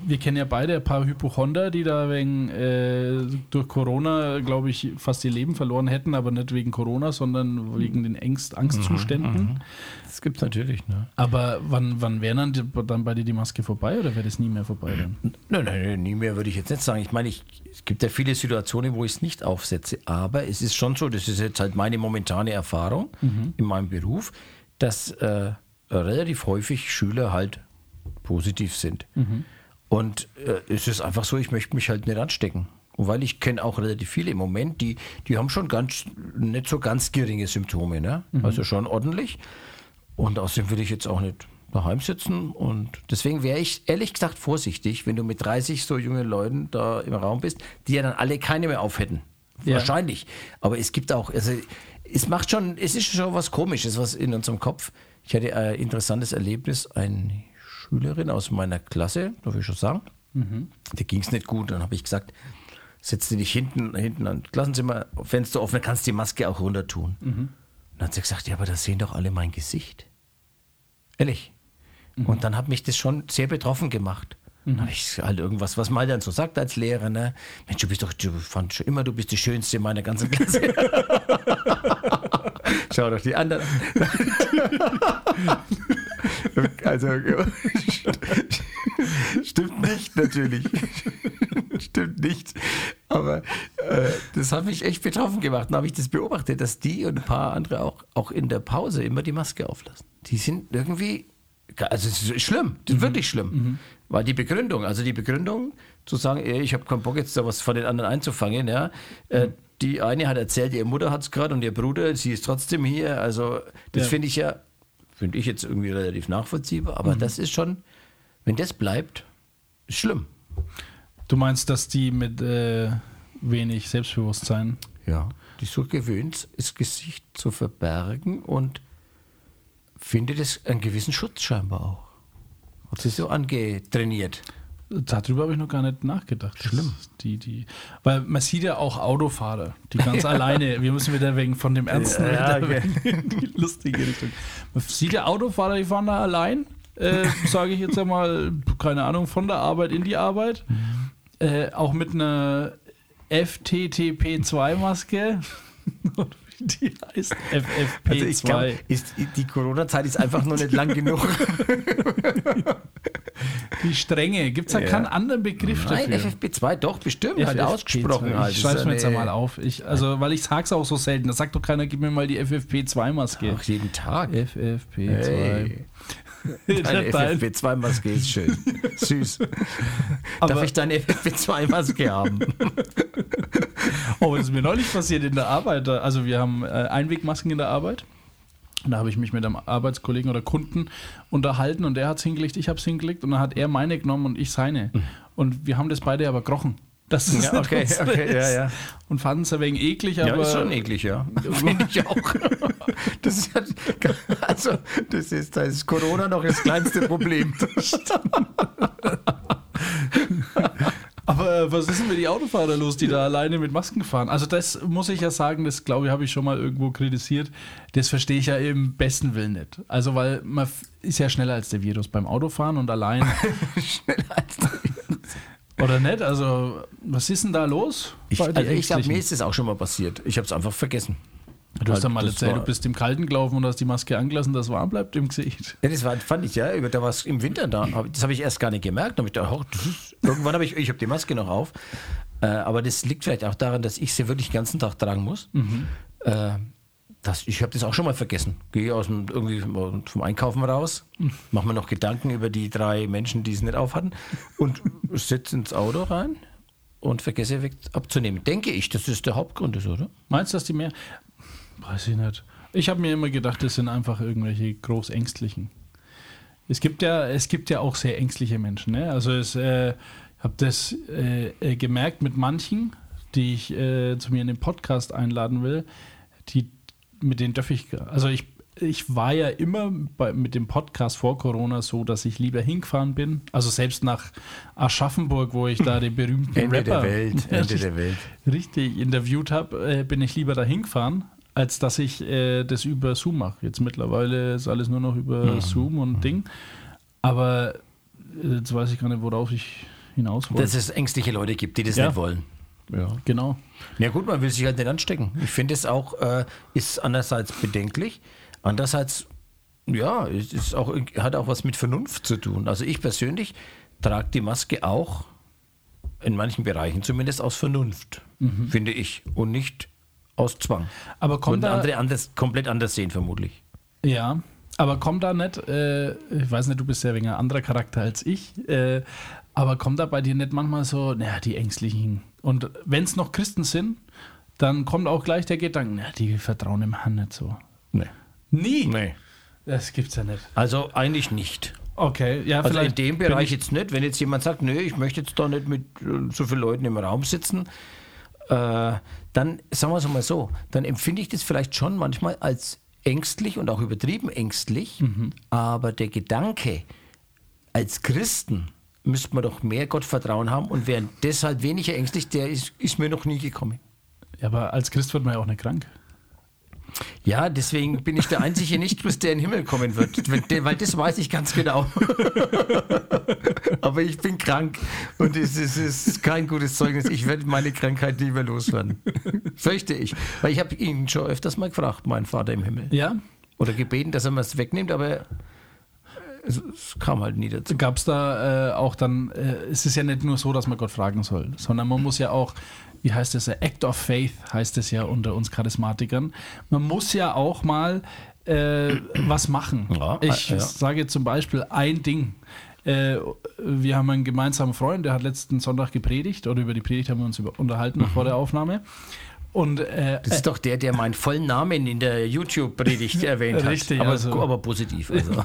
wir kennen ja beide ein paar Hypochonder, die da wegen äh, durch Corona, glaube ich, fast ihr Leben verloren hätten, aber nicht wegen Corona, sondern wegen den Angst, Angstzuständen. Das gibt es natürlich, ne? Aber wann, wann wäre dann, die- dann bei dir die Maske vorbei oder wäre das nie mehr vorbei dann? Nein, nein, nein, nie mehr würde ich jetzt nicht sagen. Ich meine, ich, es gibt ja viele Situationen, wo ich es nicht aufsetze, aber es ist schon so, das ist jetzt halt meine momentane Erfahrung in meinem Beruf, dass äh, relativ häufig Schüler halt positiv sind. Und äh, es ist einfach so, ich möchte mich halt nicht anstecken. Und weil ich kenne auch relativ viele im Moment, die, die haben schon ganz, nicht so ganz geringe Symptome, ne? Also schon ordentlich. Und außerdem will ich jetzt auch nicht daheim sitzen. Und deswegen wäre ich ehrlich gesagt vorsichtig, wenn du mit 30 so jungen Leuten da im Raum bist, die ja dann alle keine mehr auf hätten. Ja. Wahrscheinlich. Aber es gibt auch, also es macht schon, es ist schon was Komisches, was in unserem Kopf. Ich hatte ein interessantes Erlebnis, eine Schülerin aus meiner Klasse, darf ich schon sagen, der ging es nicht gut. Dann habe ich gesagt, setz dich hinten, hinten an das Klassenzimmer, Fenster offen, dann kannst du die Maske auch runter tun. Dann hat sie gesagt, ja, aber da sehen doch alle mein Gesicht. Ehrlich. Und dann hat mich das schon sehr betroffen gemacht. Dann habe ich halt irgendwas, was man dann so sagt als Lehrer, ne? Mensch, du bist doch, du fand schon immer, du bist die Schönste in meiner ganzen Klasse. Schau doch die anderen. also, stimmt nicht, natürlich. stimmt nicht. Aber äh, das hat mich echt betroffen gemacht. Dann habe ich das beobachtet, dass die und ein paar andere auch, auch in der Pause immer die Maske auflassen. Die sind irgendwie, also es ist schlimm, das ist wirklich schlimm. Weil die Begründung, also die Begründung zu sagen, ey, ich habe keinen Bock jetzt da was von den anderen einzufangen, ja. Äh, die eine hat erzählt, ihre Mutter hat es gerade und ihr Bruder, sie ist trotzdem hier. Also das Ja. finde ich ja, finde ich jetzt irgendwie relativ nachvollziehbar, aber das ist schon, wenn das bleibt, ist schlimm. Du meinst, dass die mit äh, wenig Selbstbewusstsein. Ja. Die so gewöhnt, das Gesicht zu verbergen und findet es einen gewissen Schutz scheinbar auch. Hat sie so angetrainiert. Darüber habe ich noch gar nicht nachgedacht. Schlimm. Die, die, weil man sieht ja auch Autofahrer, die ganz alleine, wir müssen wieder wegen von dem Ernsten Ja, okay. in die lustige Richtung. Man sieht ja Autofahrer, die fahren da allein, äh, sage ich jetzt einmal, keine Ahnung, von der Arbeit in die Arbeit. Äh, auch mit einer FTTP2-Maske. Die heißt FFP2. Also ich glaube, ist, die Corona-Zeit ist einfach nur nicht lang genug. die Strenge. Gibt es da Ja. keinen anderen Begriff Nein, dafür? FFP2 doch, bestimmt, halt ausgesprochen halt. Ich schreibe ist mir jetzt einmal auf. Ich, also, weil ich sag's auch so selten. Da sagt doch keiner, gib mir mal die FFP2-Maske. Ach, jeden Tag. FFP2. Hey. Deine Dein- FFP2-Maske ist schön. Süß. Darf Aber- ich deine FFP2-Maske haben? Oh, das ist mir neulich passiert in der Arbeit. Also wir haben äh, Einwegmasken in der Arbeit. Und da habe ich mich mit einem Arbeitskollegen oder Kunden unterhalten und er hat es hingelegt, ich habe es hingelegt und dann hat er meine genommen und ich seine. Und wir haben das beide aber gerochen. Das ist Ja, nicht okay, unsere okay, ja, ist. ja. Und fanden es ein wenig eklig, Ja, aber ist schon eklig, ja. Finde ich auch. Das ist, halt- also, das ist, da ist Corona noch das kleinste Problem. Aber äh, was ist denn mit die Autofahrer los, die da alleine mit Masken fahren? Also das muss ich ja sagen, das glaube ich, habe ich schon mal irgendwo kritisiert. Das verstehe ich ja im besten Willen nicht. Also weil man ist ja schneller als der Virus beim Autofahren und allein. Schneller als Oder nicht? Also was ist denn da los? ich, also ich glaube, Ängstlichen? mir ist das auch schon mal passiert. Ich habe es einfach vergessen. du hast ja halt, mal erzählt, du bist im Kalten gelaufen und hast die Maske angelassen, dass es warm bleibt im Gesicht. Ja, das war, fand ich, ja. Da war es im Winter da. Das habe ich erst gar nicht gemerkt. Da ich gedacht, oh, irgendwann habe ich, ich habe die Maske noch auf. Äh, aber das liegt vielleicht auch daran, dass ich sie wirklich den ganzen Tag tragen muss. Äh, das, ich habe das auch schon mal vergessen. Gehe aus dem, irgendwie vom Einkaufen raus, mache mir noch Gedanken über die drei Menschen, die es nicht auf hatten und sitze ins Auto rein und vergesse abzunehmen. Denke ich, das ist der Hauptgrund, ist, oder? Meinst du, dass die mehr? Weiß ich nicht. Ich habe mir immer gedacht, das sind einfach irgendwelche Großängstlichen. Es gibt ja, es gibt ja auch sehr ängstliche Menschen. Ne? Also äh, ich habe das äh, äh, gemerkt mit manchen, die ich äh, zu mir in den Podcast einladen will, die mit denen darf ich, also ich, ich war ja immer bei, mit dem Podcast vor Corona so, dass ich lieber hingefahren bin. Also selbst nach Aschaffenburg, wo ich da den berühmten Ende der Rapper Welt, Ende der Welt. richtig interviewt habe, äh, bin ich lieber dahin gefahren, als dass ich äh, das über Zoom mache. Jetzt mittlerweile ist alles nur noch über Mhm. Zoom und Ding. Aber äh, jetzt weiß ich gar nicht, worauf ich hinaus wollte. Dass es ängstliche Leute gibt, die das Ja. nicht wollen. Ja. genau. Ja gut, man will sich halt nicht anstecken. Ich finde es auch, äh, ist einerseits bedenklich, andererseits, ja, es ist auch, hat auch was mit Vernunft zu tun. Also ich persönlich trage die Maske auch, in manchen Bereichen zumindest, aus Vernunft, finde ich, und nicht aus Zwang. Aber kommt da, andere anders, komplett anders sehen vermutlich. ja, Aber kommt da nicht, äh, ich weiß nicht, du bist ja wegen ein anderer Charakter als ich, äh, aber kommt da bei dir nicht manchmal so, naja, die Ängstlichen. Und wenn es noch Christen sind, dann kommt auch gleich der Gedanke, na, die vertrauen dem Herrn nicht so. Nee. Nie? Nee. Das gibt's ja nicht. Also eigentlich nicht. Okay, ja, Also in vielleicht. dem Bereich ich- jetzt nicht. Wenn jetzt jemand sagt, nö, ich möchte jetzt da nicht mit äh, so vielen Leuten im Raum sitzen, äh, dann sagen wir es mal so, dann empfinde ich das vielleicht schon manchmal als ängstlich und auch übertrieben ängstlich. Aber der Gedanke, als Christen müsste man doch mehr Gottvertrauen haben und wären deshalb weniger ängstlich, der ist, ist mir noch nie gekommen. Ja, aber als Christ wird man ja auch nicht krank. Ja, deswegen bin ich der einzige Nichtchrist, der in den Himmel kommen wird. Weil das weiß ich ganz genau. Aber ich bin krank und es ist, kein gutes Zeugnis. Ich werde meine Krankheit nie mehr loswerden. Fürchte ich. Weil ich habe ihn schon öfters mal gefragt, mein Vater im Himmel. Ja? Oder gebeten, dass er mir es wegnimmt, aber es, es kam halt nie dazu. Gab es da äh, auch dann, äh, es ist ja nicht nur so, dass man Gott fragen soll, sondern man muss ja auch, wie heißt das, Act of Faith heißt es ja unter uns Charismatikern, man muss ja auch mal äh, was machen. Ja, ich äh, ja. sage zum Beispiel ein Ding. Äh, wir haben einen gemeinsamen Freund, der hat letzten Sonntag gepredigt, oder über die Predigt haben wir uns über, unterhalten vor der Aufnahme. Und äh, Das ist doch der, der meinen vollen Namen in der YouTube-Predigt erwähnt hat. Richtig, aber, also- aber positiv. Also.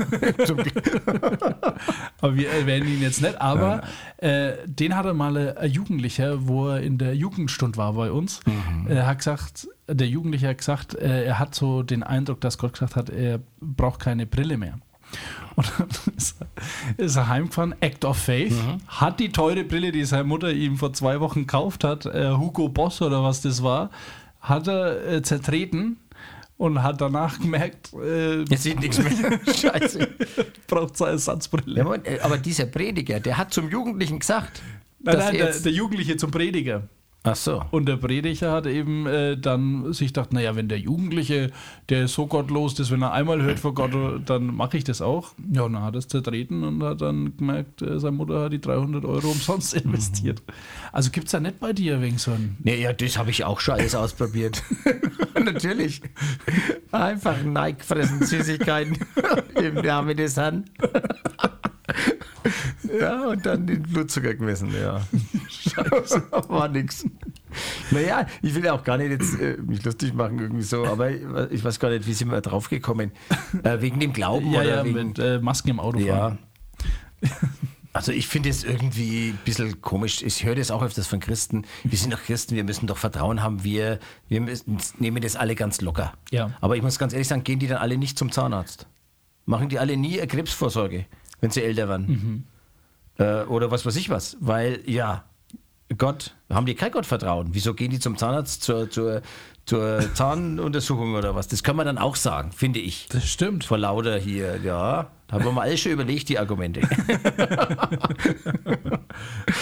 Aber wir erwähnen ihn jetzt nicht. Aber äh, den hatte mal äh, ein Jugendlicher, wo er in der Jugendstund war bei uns. Mhm. Er hat gesagt, der Jugendliche hat gesagt, äh, er hat so den Eindruck, dass Gott gesagt hat, er braucht keine Brille mehr. Und dann ist er, ist er heimgefahren, Act of Faith, Mhm. hat die teure Brille, die seine Mutter ihm vor zwei Wochen gekauft hat, äh, Hugo Boss oder was das war, hat er äh, zertreten und hat danach gemerkt, äh, Jetzt sieht nichts mehr. Scheiße. braucht seine Ersatzbrille. Ja, äh, aber dieser Prediger, der hat zum Jugendlichen gesagt, Nein, dass nein, er der, der Jugendliche zum Prediger. Ach so. Und der Prediger hat eben äh, dann sich gedacht, naja, wenn der Jugendliche, der ist so gottlos ist, wenn er einmal hört vor Gott, dann mache ich das auch. Ja, und dann hat er es zertreten und hat dann gemerkt, äh, seine Mutter hat die 300 Euro umsonst investiert. Also gibt es da nicht bei dir wegen so ein... Nee, ja, das habe ich auch schon alles ausprobiert. Natürlich. Einfach Nike fressen, Süßigkeiten im Namen des Herrn. Ja, und dann den Blutzucker gemessen, ja. Scheiße. War nix. Naja, ich will ja auch gar nicht jetzt äh, mich lustig machen irgendwie so, aber ich, ich weiß gar nicht, wie sind wir drauf gekommen? Äh, wegen dem Glauben Ja, oder ja, wegen... mit äh, Masken im Auto Ja. fahren. Also ich finde es irgendwie ein bisschen komisch. Ich höre das auch öfters von Christen. Wir sind doch Christen, wir müssen doch Vertrauen haben. Wir, wir müssen, nehmen das alle ganz locker. Ja. Aber ich muss ganz ehrlich sagen, gehen die dann alle nicht zum Zahnarzt? Machen die alle nie eine Krebsvorsorge, wenn sie älter werden? Äh, oder was weiß ich was. Weil, ja, Gott, haben die kein Gottvertrauen? Wieso gehen die zum Zahnarzt zur, zur, zur Zahnuntersuchung oder was? Das kann man dann auch sagen, finde ich. Das stimmt. Vor lauter hier, ja. Da haben wir mal alles schon überlegt, die Argumente.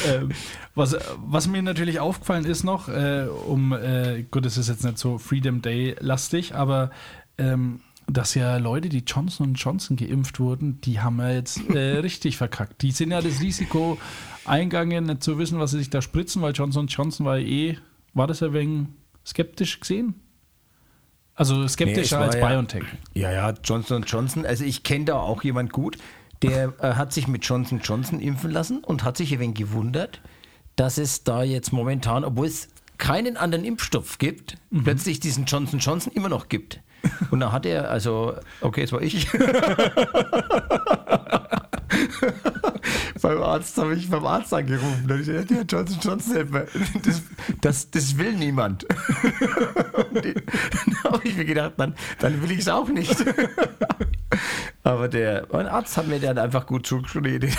ähm, was, was mir natürlich aufgefallen ist noch, äh, um, äh, gut, es ist jetzt nicht so Freedom Day lastig, aber ähm, dass ja Leute, die Johnson Johnson geimpft wurden, die haben ja jetzt äh, richtig verkackt. Die sind ja das Risiko eingegangen, nicht zu wissen, was sie sich da spritzen, weil Johnson Johnson war ja eh, war das ja wegen skeptisch gesehen? Also skeptischer Nee, als ja- BioNTech. Ja, ja, Johnson Johnson. Also ich kenne da auch jemand gut, der äh, hat sich mit Johnson Johnson impfen lassen und hat sich ein wenig gewundert, dass es da jetzt momentan, obwohl es keinen anderen Impfstoff gibt, plötzlich diesen Johnson Johnson immer noch gibt. Und dann hat er, also, okay, es war ich. beim Arzt habe ich beim Arzt angerufen. Da hab ich gesagt, der Johnson Johnson. Das, das, das will niemand. Die- dann habe ich mir gedacht, dann, dann will ich es auch nicht. Aber der mein Arzt hat mir dann einfach gut zugeredet.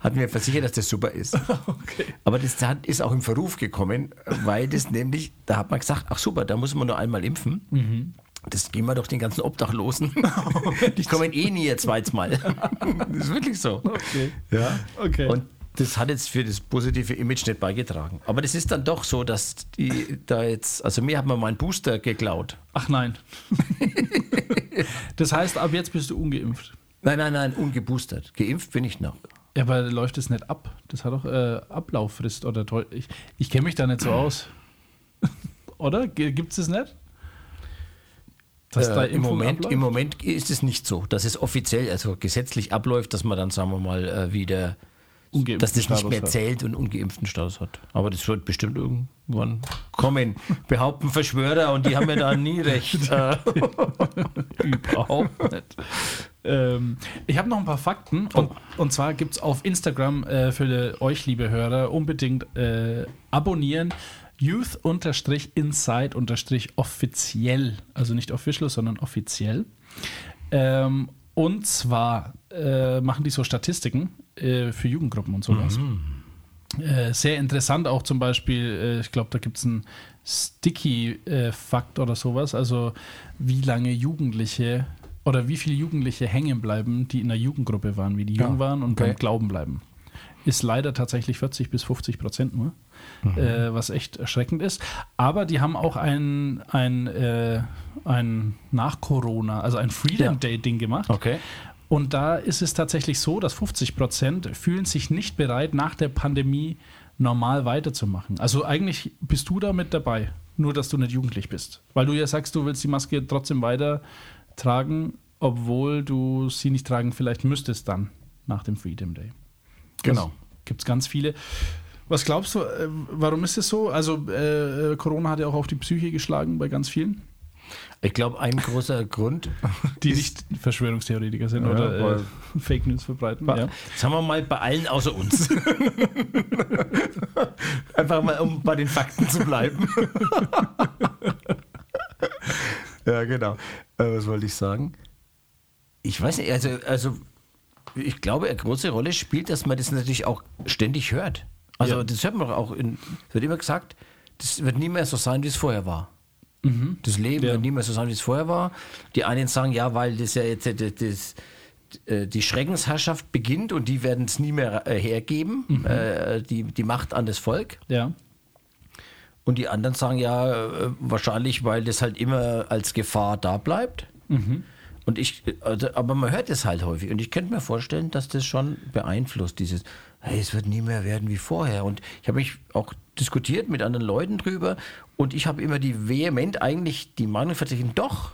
Hat mir versichert, dass das super ist. Aber das ist auch im Verruf gekommen, weil das nämlich, da hat man gesagt, ach super, da muss man nur einmal impfen. Das gehen wir doch den ganzen Obdachlosen. Die kommen eh nie ihr zweites Mal. Das ist wirklich so. Okay. Ja. Okay. Und das hat jetzt für das positive Image nicht beigetragen. Aber das ist dann doch so, dass die da jetzt, also mir hat man meinen Booster geklaut. Ach nein. das heißt, ab jetzt bist du ungeimpft. Nein, nein, nein, ungeboostert. Geimpft bin ich noch. Ja, aber läuft es nicht ab? Das hat doch äh, Ablauffrist oder Teu- ich, ich kenne mich da nicht so aus. oder? Gibt es das nicht? Äh, Im, Moment, abläuft? Im Moment ist es nicht so, dass es offiziell, also gesetzlich abläuft, dass man dann, sagen wir mal, äh, wieder, dass das nicht mehr hat. zählt und ungeimpften Status hat. Aber das wird bestimmt irgendwann kommen. Behaupten Verschwörer und die haben ja da nie recht. Überhaupt nicht. Ähm, ich habe noch ein paar Fakten. Und, und zwar gibt es auf Instagram äh, für euch, liebe Hörer, unbedingt äh, abonnieren. Youth-Inside-offiziell. Also nicht official, sondern offiziell. Ähm, und zwar äh, machen die so Statistiken äh, für Jugendgruppen und sowas. Äh, sehr interessant auch zum Beispiel, äh, ich glaube, da gibt es einen Sticky-Fakt oder sowas, also wie lange Jugendliche oder wie viele Jugendliche hängen bleiben, die in der Jugendgruppe waren, wie die Ja, jung waren und okay. beim Glauben bleiben. Ist leider tatsächlich 40 bis 50 Prozent nur, äh, was echt erschreckend ist. Aber die haben auch ein, ein, äh, ein Nach-Corona, also ein Freedom Ja. Day-Ding gemacht. okay. Und da ist es tatsächlich so, dass 50 Prozent fühlen sich nicht bereit, nach der Pandemie normal weiterzumachen. Also eigentlich bist du da mit dabei, nur dass du nicht jugendlich bist. Weil du ja sagst, du willst die Maske trotzdem weiter tragen, obwohl du sie nicht tragen vielleicht müsstest dann nach dem Freedom Day. Genau. Gibt es ganz viele. Was glaubst du, äh, warum ist es so? Also äh, Corona hat ja auch auf die Psyche geschlagen bei ganz vielen, Ich glaube, ein großer Grund, die nicht Verschwörungstheoretiker sind Ja, oder äh, Fake News verbreiten. Ja. sagen wir mal, bei allen außer uns. Einfach mal, um bei den Fakten zu bleiben. Ja, genau. Äh, was wollte ich sagen? Ich weiß nicht, also, also ich glaube, eine große Rolle spielt, dass man das natürlich auch ständig hört. Also Ja. das hört man auch, in, es wird immer gesagt, das wird nie mehr so sein, wie es vorher war. Das Leben Ja. wird nie mehr so sein, wie es vorher war. Die einen sagen, ja, weil das ja jetzt äh, das, das, äh, die Schreckensherrschaft beginnt und die werden es nie mehr äh, hergeben, äh, die, die Macht an das Volk. ja. Und die anderen sagen ja, äh, wahrscheinlich, weil das halt immer als Gefahr da bleibt. Und ich, also, aber man hört es halt häufig. Und ich könnte mir vorstellen, dass das schon beeinflusst, dieses, hey, es wird nie mehr werden wie vorher. Und ich habe mich auch diskutiert mit anderen Leuten drüber und ich habe immer die vehement eigentlich die Meinung vertreten, doch,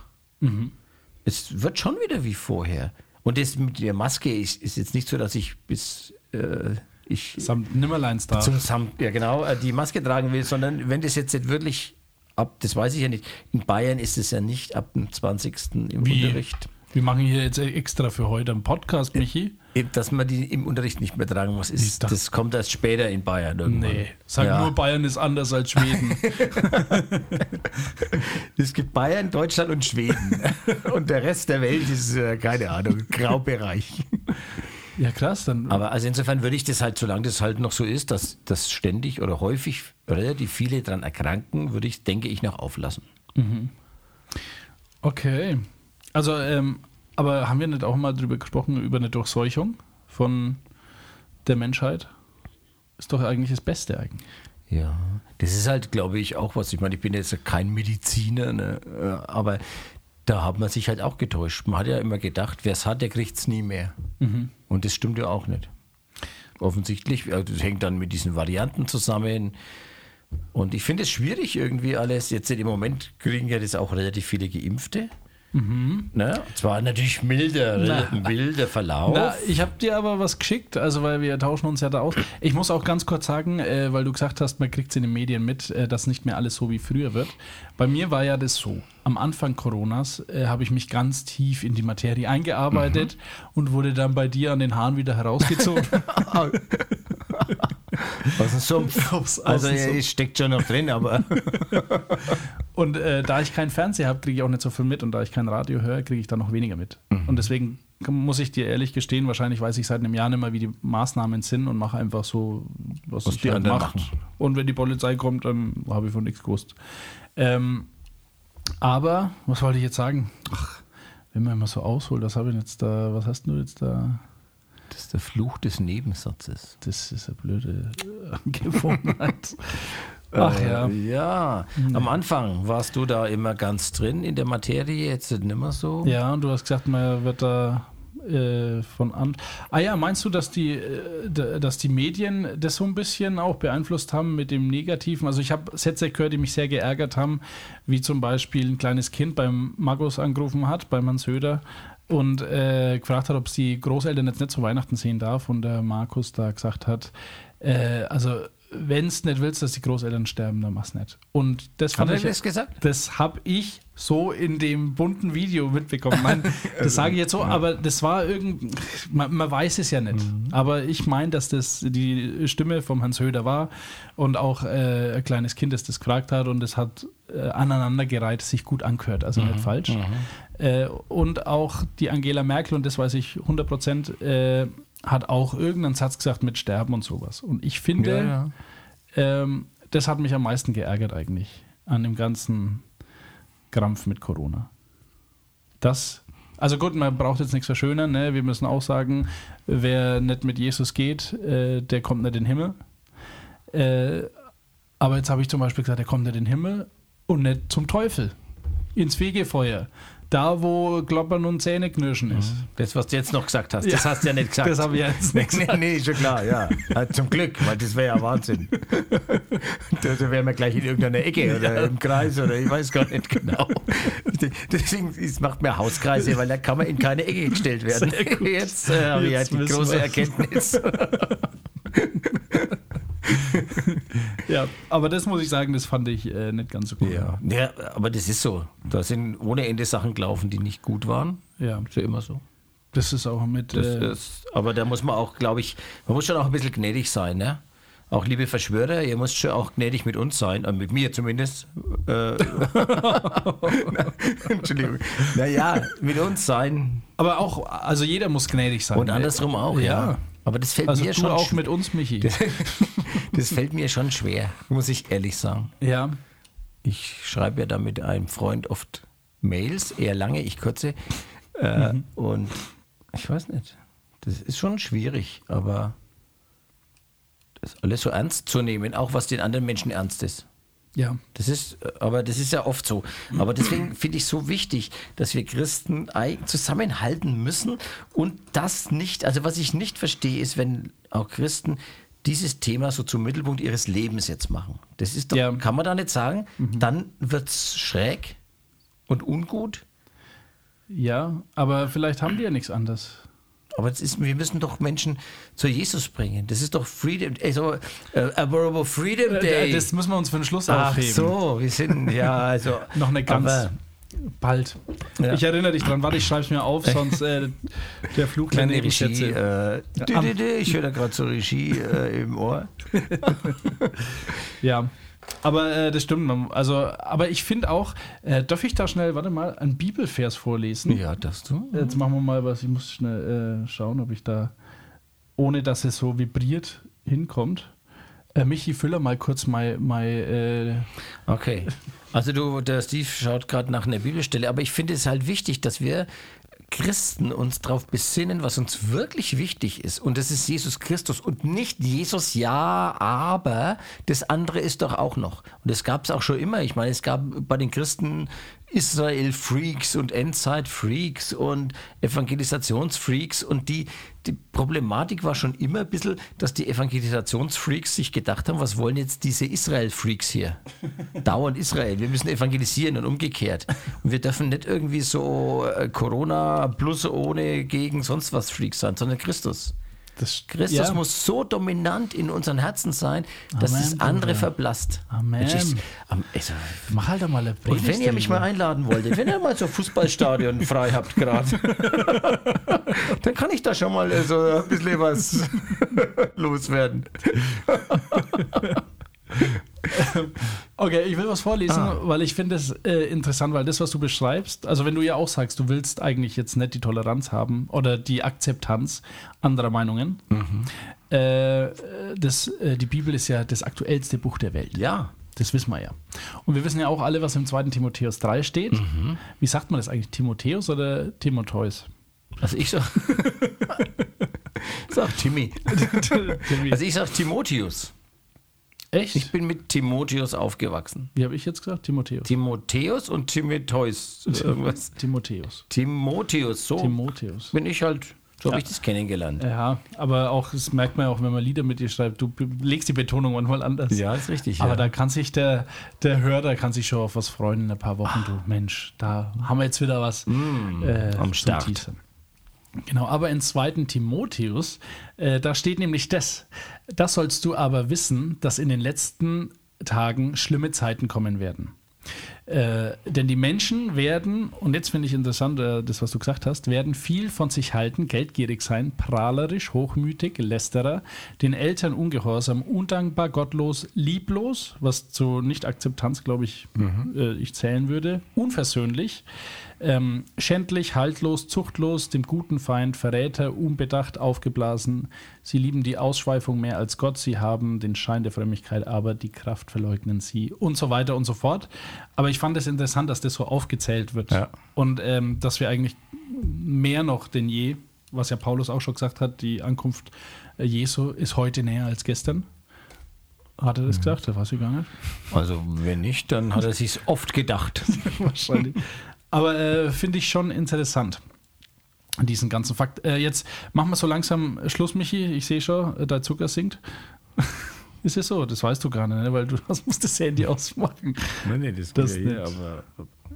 es wird schon wieder wie vorher. Und das mit der Maske ist, ist jetzt nicht so, dass ich bis äh, ich Samt Nimmerleins da. zum Sam ja genau, äh, die Maske tragen will, sondern wenn das jetzt nicht wirklich ab, das weiß ich ja nicht, in Bayern ist es ja nicht ab dem 20. im Wie? Unterricht. Wir machen hier jetzt extra für heute einen Podcast, Michi. Eben, Dass man die im Unterricht nicht mehr tragen muss, ist, dachte- das kommt erst später in Bayern irgendwann. Nee, sag ja. nur, Bayern ist anders als Schweden. Es gibt Bayern, Deutschland und Schweden. und der Rest der Welt ist, äh, keine Ahnung, Graubereich. Ja, krass, dann. Aber also insofern würde ich das halt, solange das halt noch so ist, dass, dass ständig oder häufig relativ viele daran erkranken, würde ich, denke ich, noch auflassen. Okay. Also, ähm, aber haben wir nicht auch mal drüber gesprochen, über eine Durchseuchung von der Menschheit? Ist doch eigentlich das Beste eigentlich. Ja, das ist halt, glaube ich, auch was. Ich meine, ich bin jetzt kein Mediziner, ne? äh, aber da hat man sich halt auch getäuscht. Man hat ja immer gedacht, wer es hat, der kriegt es nie mehr. Und das stimmt ja auch nicht. Offensichtlich, also das hängt dann mit diesen Varianten zusammen. Und ich finde es schwierig irgendwie alles. Jetzt im Moment kriegen ja das auch relativ viele Geimpfte. Ne? Zwar natürlich milder, Na. milder Verlauf. Na, ich habe dir aber was geschickt, also weil wir tauschen uns ja da aus. Ich muss auch ganz kurz sagen, äh, weil du gesagt hast, man kriegt es in den Medien mit, äh, dass nicht mehr alles so wie früher wird. Bei mir war ja das so. Am Anfang Coronas äh, habe ich mich ganz tief in die Materie eingearbeitet und wurde dann bei dir an den Haaren wieder herausgezogen. Aus dem Sumpf. Aus- aus also er Sumpf. steckt schon noch drin, aber Und äh, da ich keinen Fernseher habe, kriege ich auch nicht so viel mit und da ich kein Radio höre, kriege ich da noch weniger mit. Mhm. Und deswegen muss ich dir ehrlich gestehen, wahrscheinlich weiß ich seit einem Jahr nicht mehr, wie die Maßnahmen sind und mache einfach so, was, Was ich die halt macht. machen. Und wenn die Polizei kommt, dann habe ich von nichts gewusst. Ähm, aber, was wollte ich jetzt sagen? Ach, wenn man immer so ausholt, was habe ich jetzt da, was hast du jetzt da? Das ist der Fluch des Nebensatzes. Das ist eine blöde äh, Gewohnheit. Ach ja. Äh, ja. Am Anfang warst du da immer ganz drin in der Materie, jetzt nicht mehr so. Ja, und du hast gesagt, man wird da äh, von an. Ah ja, meinst du, dass die, äh, dass die Medien das so ein bisschen auch beeinflusst haben mit dem Negativen? Also ich habe Sätze gehört, die mich sehr geärgert haben, wie zum Beispiel ein kleines Kind beim Magus angerufen hat, bei Hans Söder und äh, gefragt hat, ob sie Großeltern jetzt nicht zu Weihnachten sehen darf und der Markus da gesagt hat, äh, also wenn es nicht willst, dass die Großeltern sterben, dann mach's nicht. Und das Hat fand er ich das gesagt? das habe ich so in dem bunten Video mitbekommen. Mein, das sage ich jetzt so, aber das war irgend. Man, man weiß es ja nicht. Aber ich meine, dass das die Stimme vom Hans Höder war und auch äh, ein kleines Kind, das das gefragt hat und es hat äh, aneinandergereiht sich gut angehört, also nicht falsch. Äh, und auch die Angela Merkel, und das weiß ich 100 Prozent, äh, hat auch irgendeinen Satz gesagt mit Sterben und sowas. Und ich finde, Ja, ja. ähm, das hat mich am meisten geärgert eigentlich an dem ganzen Krampf mit Corona. Das, also gut, man braucht jetzt nichts verschönern, ne? wir müssen auch sagen, wer nicht mit Jesus geht, äh, der kommt nicht in den Himmel. Äh, aber jetzt habe ich zum Beispiel gesagt, der kommt nicht in den Himmel und nicht zum Teufel, ins Fegefeuer, da wo Kloppern und Zähne knirschen ist. Das, was du jetzt noch gesagt hast, das Ja. hast du ja nicht gesagt. Das habe ich jetzt nicht Nee, nee, schon klar, ja. Ja, Zum Glück, weil das wäre ja Wahnsinn. da, wären wir gleich in irgendeiner Ecke oder im Kreis oder ich weiß gar nicht genau. Deswegen es macht mir Hauskreise, weil da kann man in keine Ecke gestellt werden. Jetzt äh, habe ich halt die große wir's. Erkenntnis. Ja, aber das muss ich sagen, das fand ich äh, nicht ganz so gut. Ja. ja, aber das ist so. Da sind ohne Ende Sachen gelaufen, die nicht gut waren. ja, Ist ja immer so. das ist auch mit. Das äh, ist, aber da muss man auch, glaube ich, man muss schon auch ein bisschen gnädig sein, ne? Auch liebe Verschwörer, ihr müsst schon auch gnädig mit uns sein, äh, mit mir zumindest. Äh, Entschuldigung. Naja, mit uns sein aber auch, also jeder muss gnädig sein. und andersrum auch, ja. Ja. Aber das fällt Also mir schon auch mit uns, Michi. Das fällt mir schon schwer, muss ich ehrlich sagen. ja. Ich schreibe ja da mit einem Freund oft Mails, eher lange, ich kurze. Äh, Mhm. Und ich weiß nicht. Das ist schon schwierig, aber das alles so ernst zu nehmen, auch was den anderen Menschen ernst ist. Ja. Das ist, aber das ist ja oft so. Aber deswegen finde ich so wichtig, dass wir Christen zusammenhalten müssen und das nicht, also was ich nicht verstehe, ist, wenn auch Christen dieses Thema so zum Mittelpunkt ihres Lebens jetzt machen. Das ist doch, Ja. kann man da nicht sagen, dann wird es schräg und ungut. Ja, aber vielleicht haben die ja nichts anderes. Aber das ist, wir müssen doch Menschen zu Jesus bringen. Das ist doch Freedom, also äh, Adorable Freedom Day. Äh, Das müssen wir uns für den Schluss Ach aufheben. so, wir sind, ja, also. Noch eine ganz bald. Ja. Ich erinnere dich dran, warte, ich schreibe es mir auf, sonst äh, der Flug Kleine Regie. Äh, dü- dü- dü, ich höre da gerade so Regie äh, im Ohr. Ja. Aber äh, das stimmt. Also, aber ich finde auch, äh, darf ich da schnell, warte mal, einen Bibelvers vorlesen? Ja, das du. Jetzt machen wir mal was. Ich muss schnell äh, schauen, ob ich da, ohne dass es so vibriert, hinkommt. Äh, Michi, füller mal kurz mein, mein äh, Okay. Also du, der Steve schaut gerade nach einer Bibelstelle, aber ich finde es halt wichtig, dass wir Christen uns darauf besinnen, was uns wirklich wichtig ist. Und das ist Jesus Christus und nicht Jesus, ja, aber das andere ist doch auch noch. Und das gab es auch schon immer. Ich meine, es gab bei den Christen Israel-Freaks und Endzeit-Freaks und Evangelisationsfreaks und die, die Problematik war schon immer ein bisschen, dass die Evangelisationsfreaks sich gedacht haben, was wollen jetzt diese Israel-Freaks hier? Dauernd Israel, wir müssen evangelisieren und umgekehrt. Und wir dürfen nicht irgendwie so äh, Corona plus ohne gegen sonst was Freaks sein, sondern Christus. Das, Christus ja. muss so dominant in unseren Herzen sein, dass Amen, das andere Bruder. verblasst. Amen. Am- also, Mach halt doch mal eine und Predigt wenn ihr mich mal einladen wolltet, wenn ihr mal so Fußballstadion frei habt gerade, dann kann ich da schon mal so ein bisschen was loswerden. Okay, ich will was vorlesen, Ah. weil ich finde es äh, interessant, weil das, was du beschreibst, also wenn du ja auch sagst, du willst eigentlich jetzt nicht die Toleranz haben oder die Akzeptanz anderer Meinungen, Mhm. äh, das, äh, die Bibel ist ja das aktuellste Buch der Welt. Ja, Das wissen wir ja. Und wir wissen ja auch alle, was im 2. Timotheus 3 steht. Mhm. Wie sagt man das eigentlich? Timotheus oder Timotheus? also ich sag, sag Timmy. Also ich sag Timotheus. Echt? Ich bin mit Timotheus aufgewachsen. Wie habe ich jetzt gesagt? Timotheus. Timotheus und Timotheus. Irgendwas. Timotheus. Timotheus, so Timotheus. bin ich halt, so habe ich das kennengelernt. Ja, aber auch, das merkt man ja auch, wenn man Lieder mit dir schreibt, du legst die Betonung manchmal anders. Ja, ist richtig. Aber ja. da kann sich der, der Hörer kann sich schon auf was freuen in ein paar Wochen. Du Mensch, da haben wir jetzt wieder was äh, Mm, am zum Start. Teasern. Genau, aber in 2. Timotheus, äh, da steht nämlich das. Das sollst du aber wissen, dass in den letzten Tagen schlimme Zeiten kommen werden. Äh, denn die Menschen werden, und jetzt finde ich interessant, äh, das, was du gesagt hast, werden viel von sich halten, geldgierig sein, prahlerisch, hochmütig, lästerer, den Eltern ungehorsam, undankbar, gottlos, lieblos, was zu Nicht-Akzeptanz, glaube ich, äh, ich zählen würde, unversöhnlich, ähm, schändlich, haltlos, zuchtlos, dem guten Feind, Verräter, unbedacht, aufgeblasen. Sie lieben die Ausschweifung mehr als Gott, sie haben den Schein der Frömmigkeit, aber die Kraft verleugnen sie und so weiter und so fort. Aber ich fand es interessant, dass das so aufgezählt wird Ja. und ähm, dass wir eigentlich mehr noch denn je, was ja Paulus auch schon gesagt hat, die Ankunft äh, Jesu ist heute näher als gestern. Hat er das gesagt? Das weiß ich gar nicht. Also, wenn nicht, dann hat er sich oft gedacht. Wahrscheinlich. Aber äh, finde ich schon interessant, diesen ganzen Fakt. Äh, jetzt machen wir so langsam Schluss, Michi. Ich sehe schon, äh, dein Zucker sinkt. Ist es so? Das weißt du gar nicht, ne? weil du das musst das Handy ausmachen. Nein, nee, das, Das geht ja hier, aber.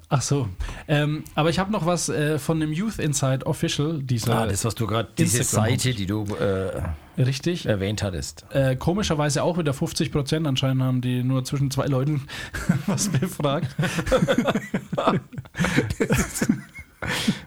Ach so. Ähm, aber ich habe noch was äh, von dem Youth Inside Official, dieser. Ah, das, was du gerade, diese Instagram- Seite, die du äh, richtig. erwähnt hattest. Äh, komischerweise auch wieder 50 Prozent. Anscheinend haben die nur zwischen zwei Leuten was befragt.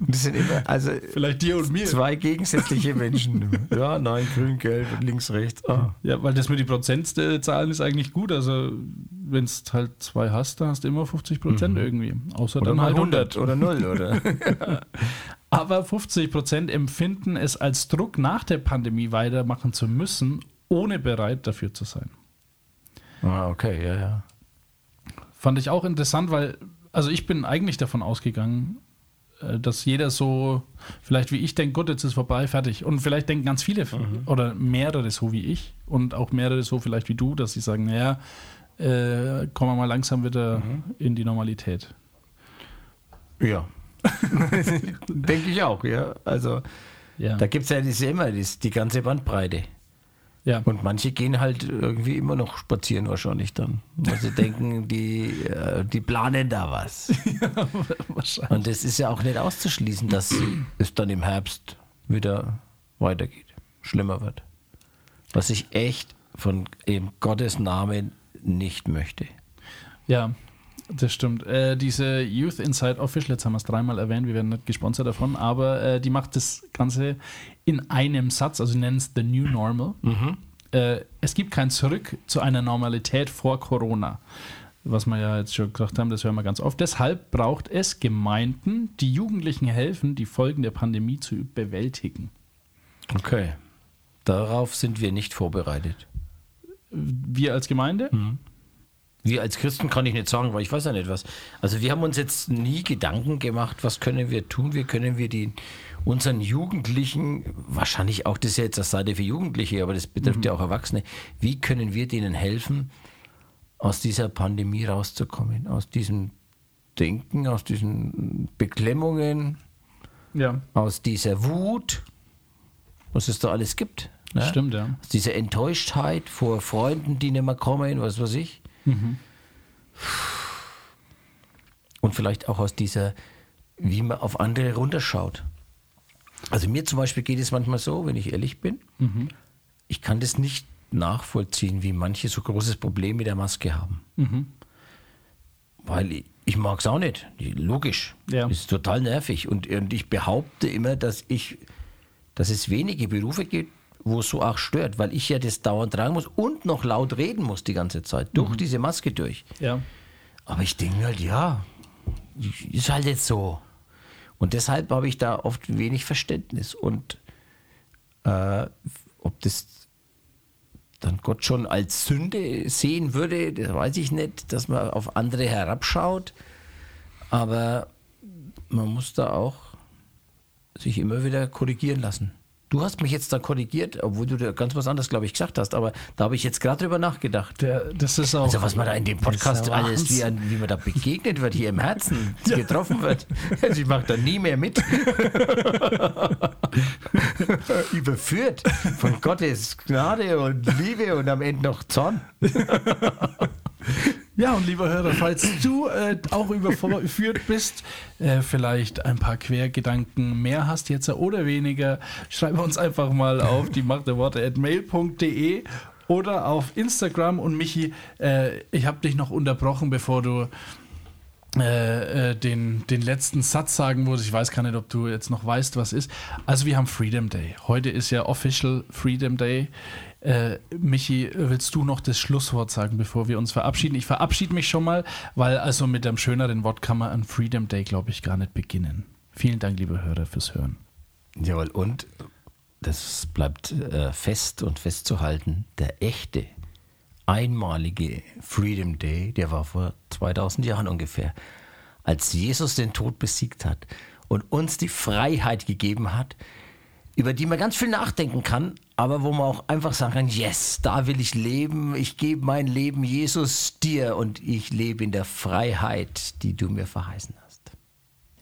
Das sind immer, also Vielleicht dir und mir. zwei gegensätzliche Menschen. ja, nein, grün, gelb und links, rechts. Ah. Ja, weil das mit den Prozentzahlen ist eigentlich gut. Also, wenn es halt zwei hast, dann hast du immer 50 Prozent irgendwie. Außer Oder dann mal halt 100 100. oder 0, oder? Aber 50 Prozent empfinden es als Druck, nach der Pandemie weitermachen zu müssen, ohne bereit dafür zu sein. ah, okay, ja, ja. Fand ich auch interessant, weil, also ich bin eigentlich davon ausgegangen, dass jeder so, vielleicht wie ich denkt, gut, jetzt ist vorbei, fertig. Und vielleicht denken ganz viele oder mehrere so wie ich und auch mehrere so vielleicht wie du, dass sie sagen, naja, äh, kommen wir mal langsam wieder in die Normalität. Ja. Denke ich auch, ja. Also, Ja. da gibt es ja immer die ganze Bandbreite. Ja. Und manche gehen halt irgendwie immer noch spazieren wahrscheinlich dann. Weil sie denken, die, äh, die planen da was. wahrscheinlich. Und es ist ja auch nicht auszuschließen, dass es dann im Herbst wieder weitergeht, schlimmer wird. Was ich echt von eben Gottes Namen nicht möchte. Ja, das stimmt. Äh, diese Youth Inside Official, jetzt haben wir es dreimal erwähnt, wir werden nicht gesponsert davon, aber äh, die macht das Ganze in einem Satz, also sie nennen es The New Normal. Äh, es gibt kein Zurück zu einer Normalität vor Corona. Was wir ja jetzt schon gesagt haben, das hören wir ganz oft. Deshalb braucht es Gemeinden, die Jugendlichen helfen, die Folgen der Pandemie zu bewältigen. Okay. Darauf sind wir nicht vorbereitet. Wir als Gemeinde? Wir als Christen kann ich nicht sagen, weil ich weiß ja nicht was. Also wir haben uns jetzt nie Gedanken gemacht, was können wir tun, wie können wir die, unseren Jugendlichen, wahrscheinlich auch das ist ja jetzt das Seite für Jugendliche, aber das betrifft ja auch Erwachsene, wie können wir denen helfen, aus dieser Pandemie rauszukommen, aus diesem Denken, aus diesen Beklemmungen, Ja, aus dieser Wut, was es da alles gibt. Ne? stimmt, ja. Aus dieser Enttäuschtheit vor Freunden, die nicht mehr kommen, was weiß ich. Und vielleicht auch aus dieser, wie man auf andere runterschaut. Also mir zum Beispiel geht es manchmal so, wenn ich ehrlich bin, ich kann das nicht nachvollziehen, wie manche so großes Problem mit der Maske haben. Weil ich, ich mag es auch nicht. Logisch. Ja. Ist total nervig. Und, und ich behaupte immer, dass ich, dass es wenige Berufe gibt, wo es so auch stört, weil ich ja das dauernd tragen muss und noch laut reden muss die ganze Zeit, durch diese Maske durch. Ja. Aber ich denke halt, ja, ist halt jetzt so. Und deshalb habe ich da oft wenig Verständnis. Und äh, ob das dann Gott schon als Sünde sehen würde, das weiß ich nicht, dass man auf andere herabschaut. Aber man muss da auch sich immer wieder korrigieren lassen Du hast mich jetzt da korrigiert, obwohl du da ganz was anderes, glaube ich, gesagt hast, aber da habe ich jetzt gerade drüber nachgedacht. Der, das ist auch. Also was man da in dem Podcast alles, wie, an- wie man da begegnet wird, hier im Herzen getroffen wird. Also ich mache da nie mehr mit. Überführt von Gottes Gnade und Liebe und am Ende noch Zorn. Ja, und lieber Hörer, falls du äh, auch überführt bist, äh, vielleicht ein paar Quergedanken mehr hast jetzt oder weniger, schreib uns einfach mal auf die Macht der Worte at mail.de oder auf Instagram. Und Michi, äh, ich habe dich noch unterbrochen, bevor du äh, äh, den, den letzten Satz sagen musst. Ich weiß gar nicht, ob du jetzt noch weißt, was ist. Also wir haben Freedom Day. Heute ist ja Official Freedom Day. Äh, Michi, willst du noch das Schlusswort sagen, bevor wir uns verabschieden? Ich verabschiede mich schon mal, weil also mit einem schöneren Wort kann man an Freedom Day, glaube ich, gar nicht beginnen. Vielen Dank, liebe Hörer, fürs Hören. Jawohl, und das bleibt äh, fest und festzuhalten, der echte, einmalige Freedom Day, der war vor 2000 Jahren ungefähr, als Jesus den Tod besiegt hat und uns die Freiheit gegeben hat, über die man ganz viel nachdenken kann, aber wo man auch einfach sagen kann, yes, da will ich leben, ich gebe mein Leben Jesus dir und ich lebe in der Freiheit, die du mir verheißen hast.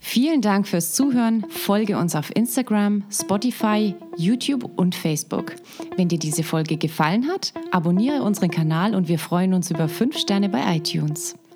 Vielen Dank fürs Zuhören. Folge uns auf Instagram, Spotify, YouTube und Facebook. Wenn dir diese Folge gefallen hat, abonniere unseren Kanal und wir freuen uns über 5 Sterne bei iTunes.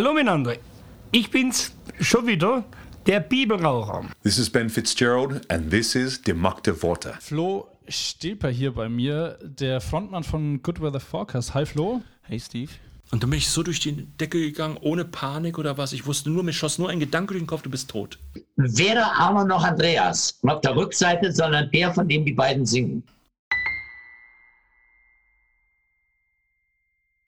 Hallo miteinander, ich bin's schon wieder, der Bibelraucher. This is Ben Fitzgerald, and this is Die Macht der Worte. Flo Stilper hier bei mir, der Frontmann von Good Weather Forecast. Hi Flo. Hey Steve. Und dann bin ich so durch die Decke gegangen, ohne Panik oder was. Ich wusste nur, mir schoss nur ein Gedanke durch den Kopf, du bist tot. Weder Arno noch Andreas. Nicht auf der Rückseite, sondern der, von dem die beiden singen.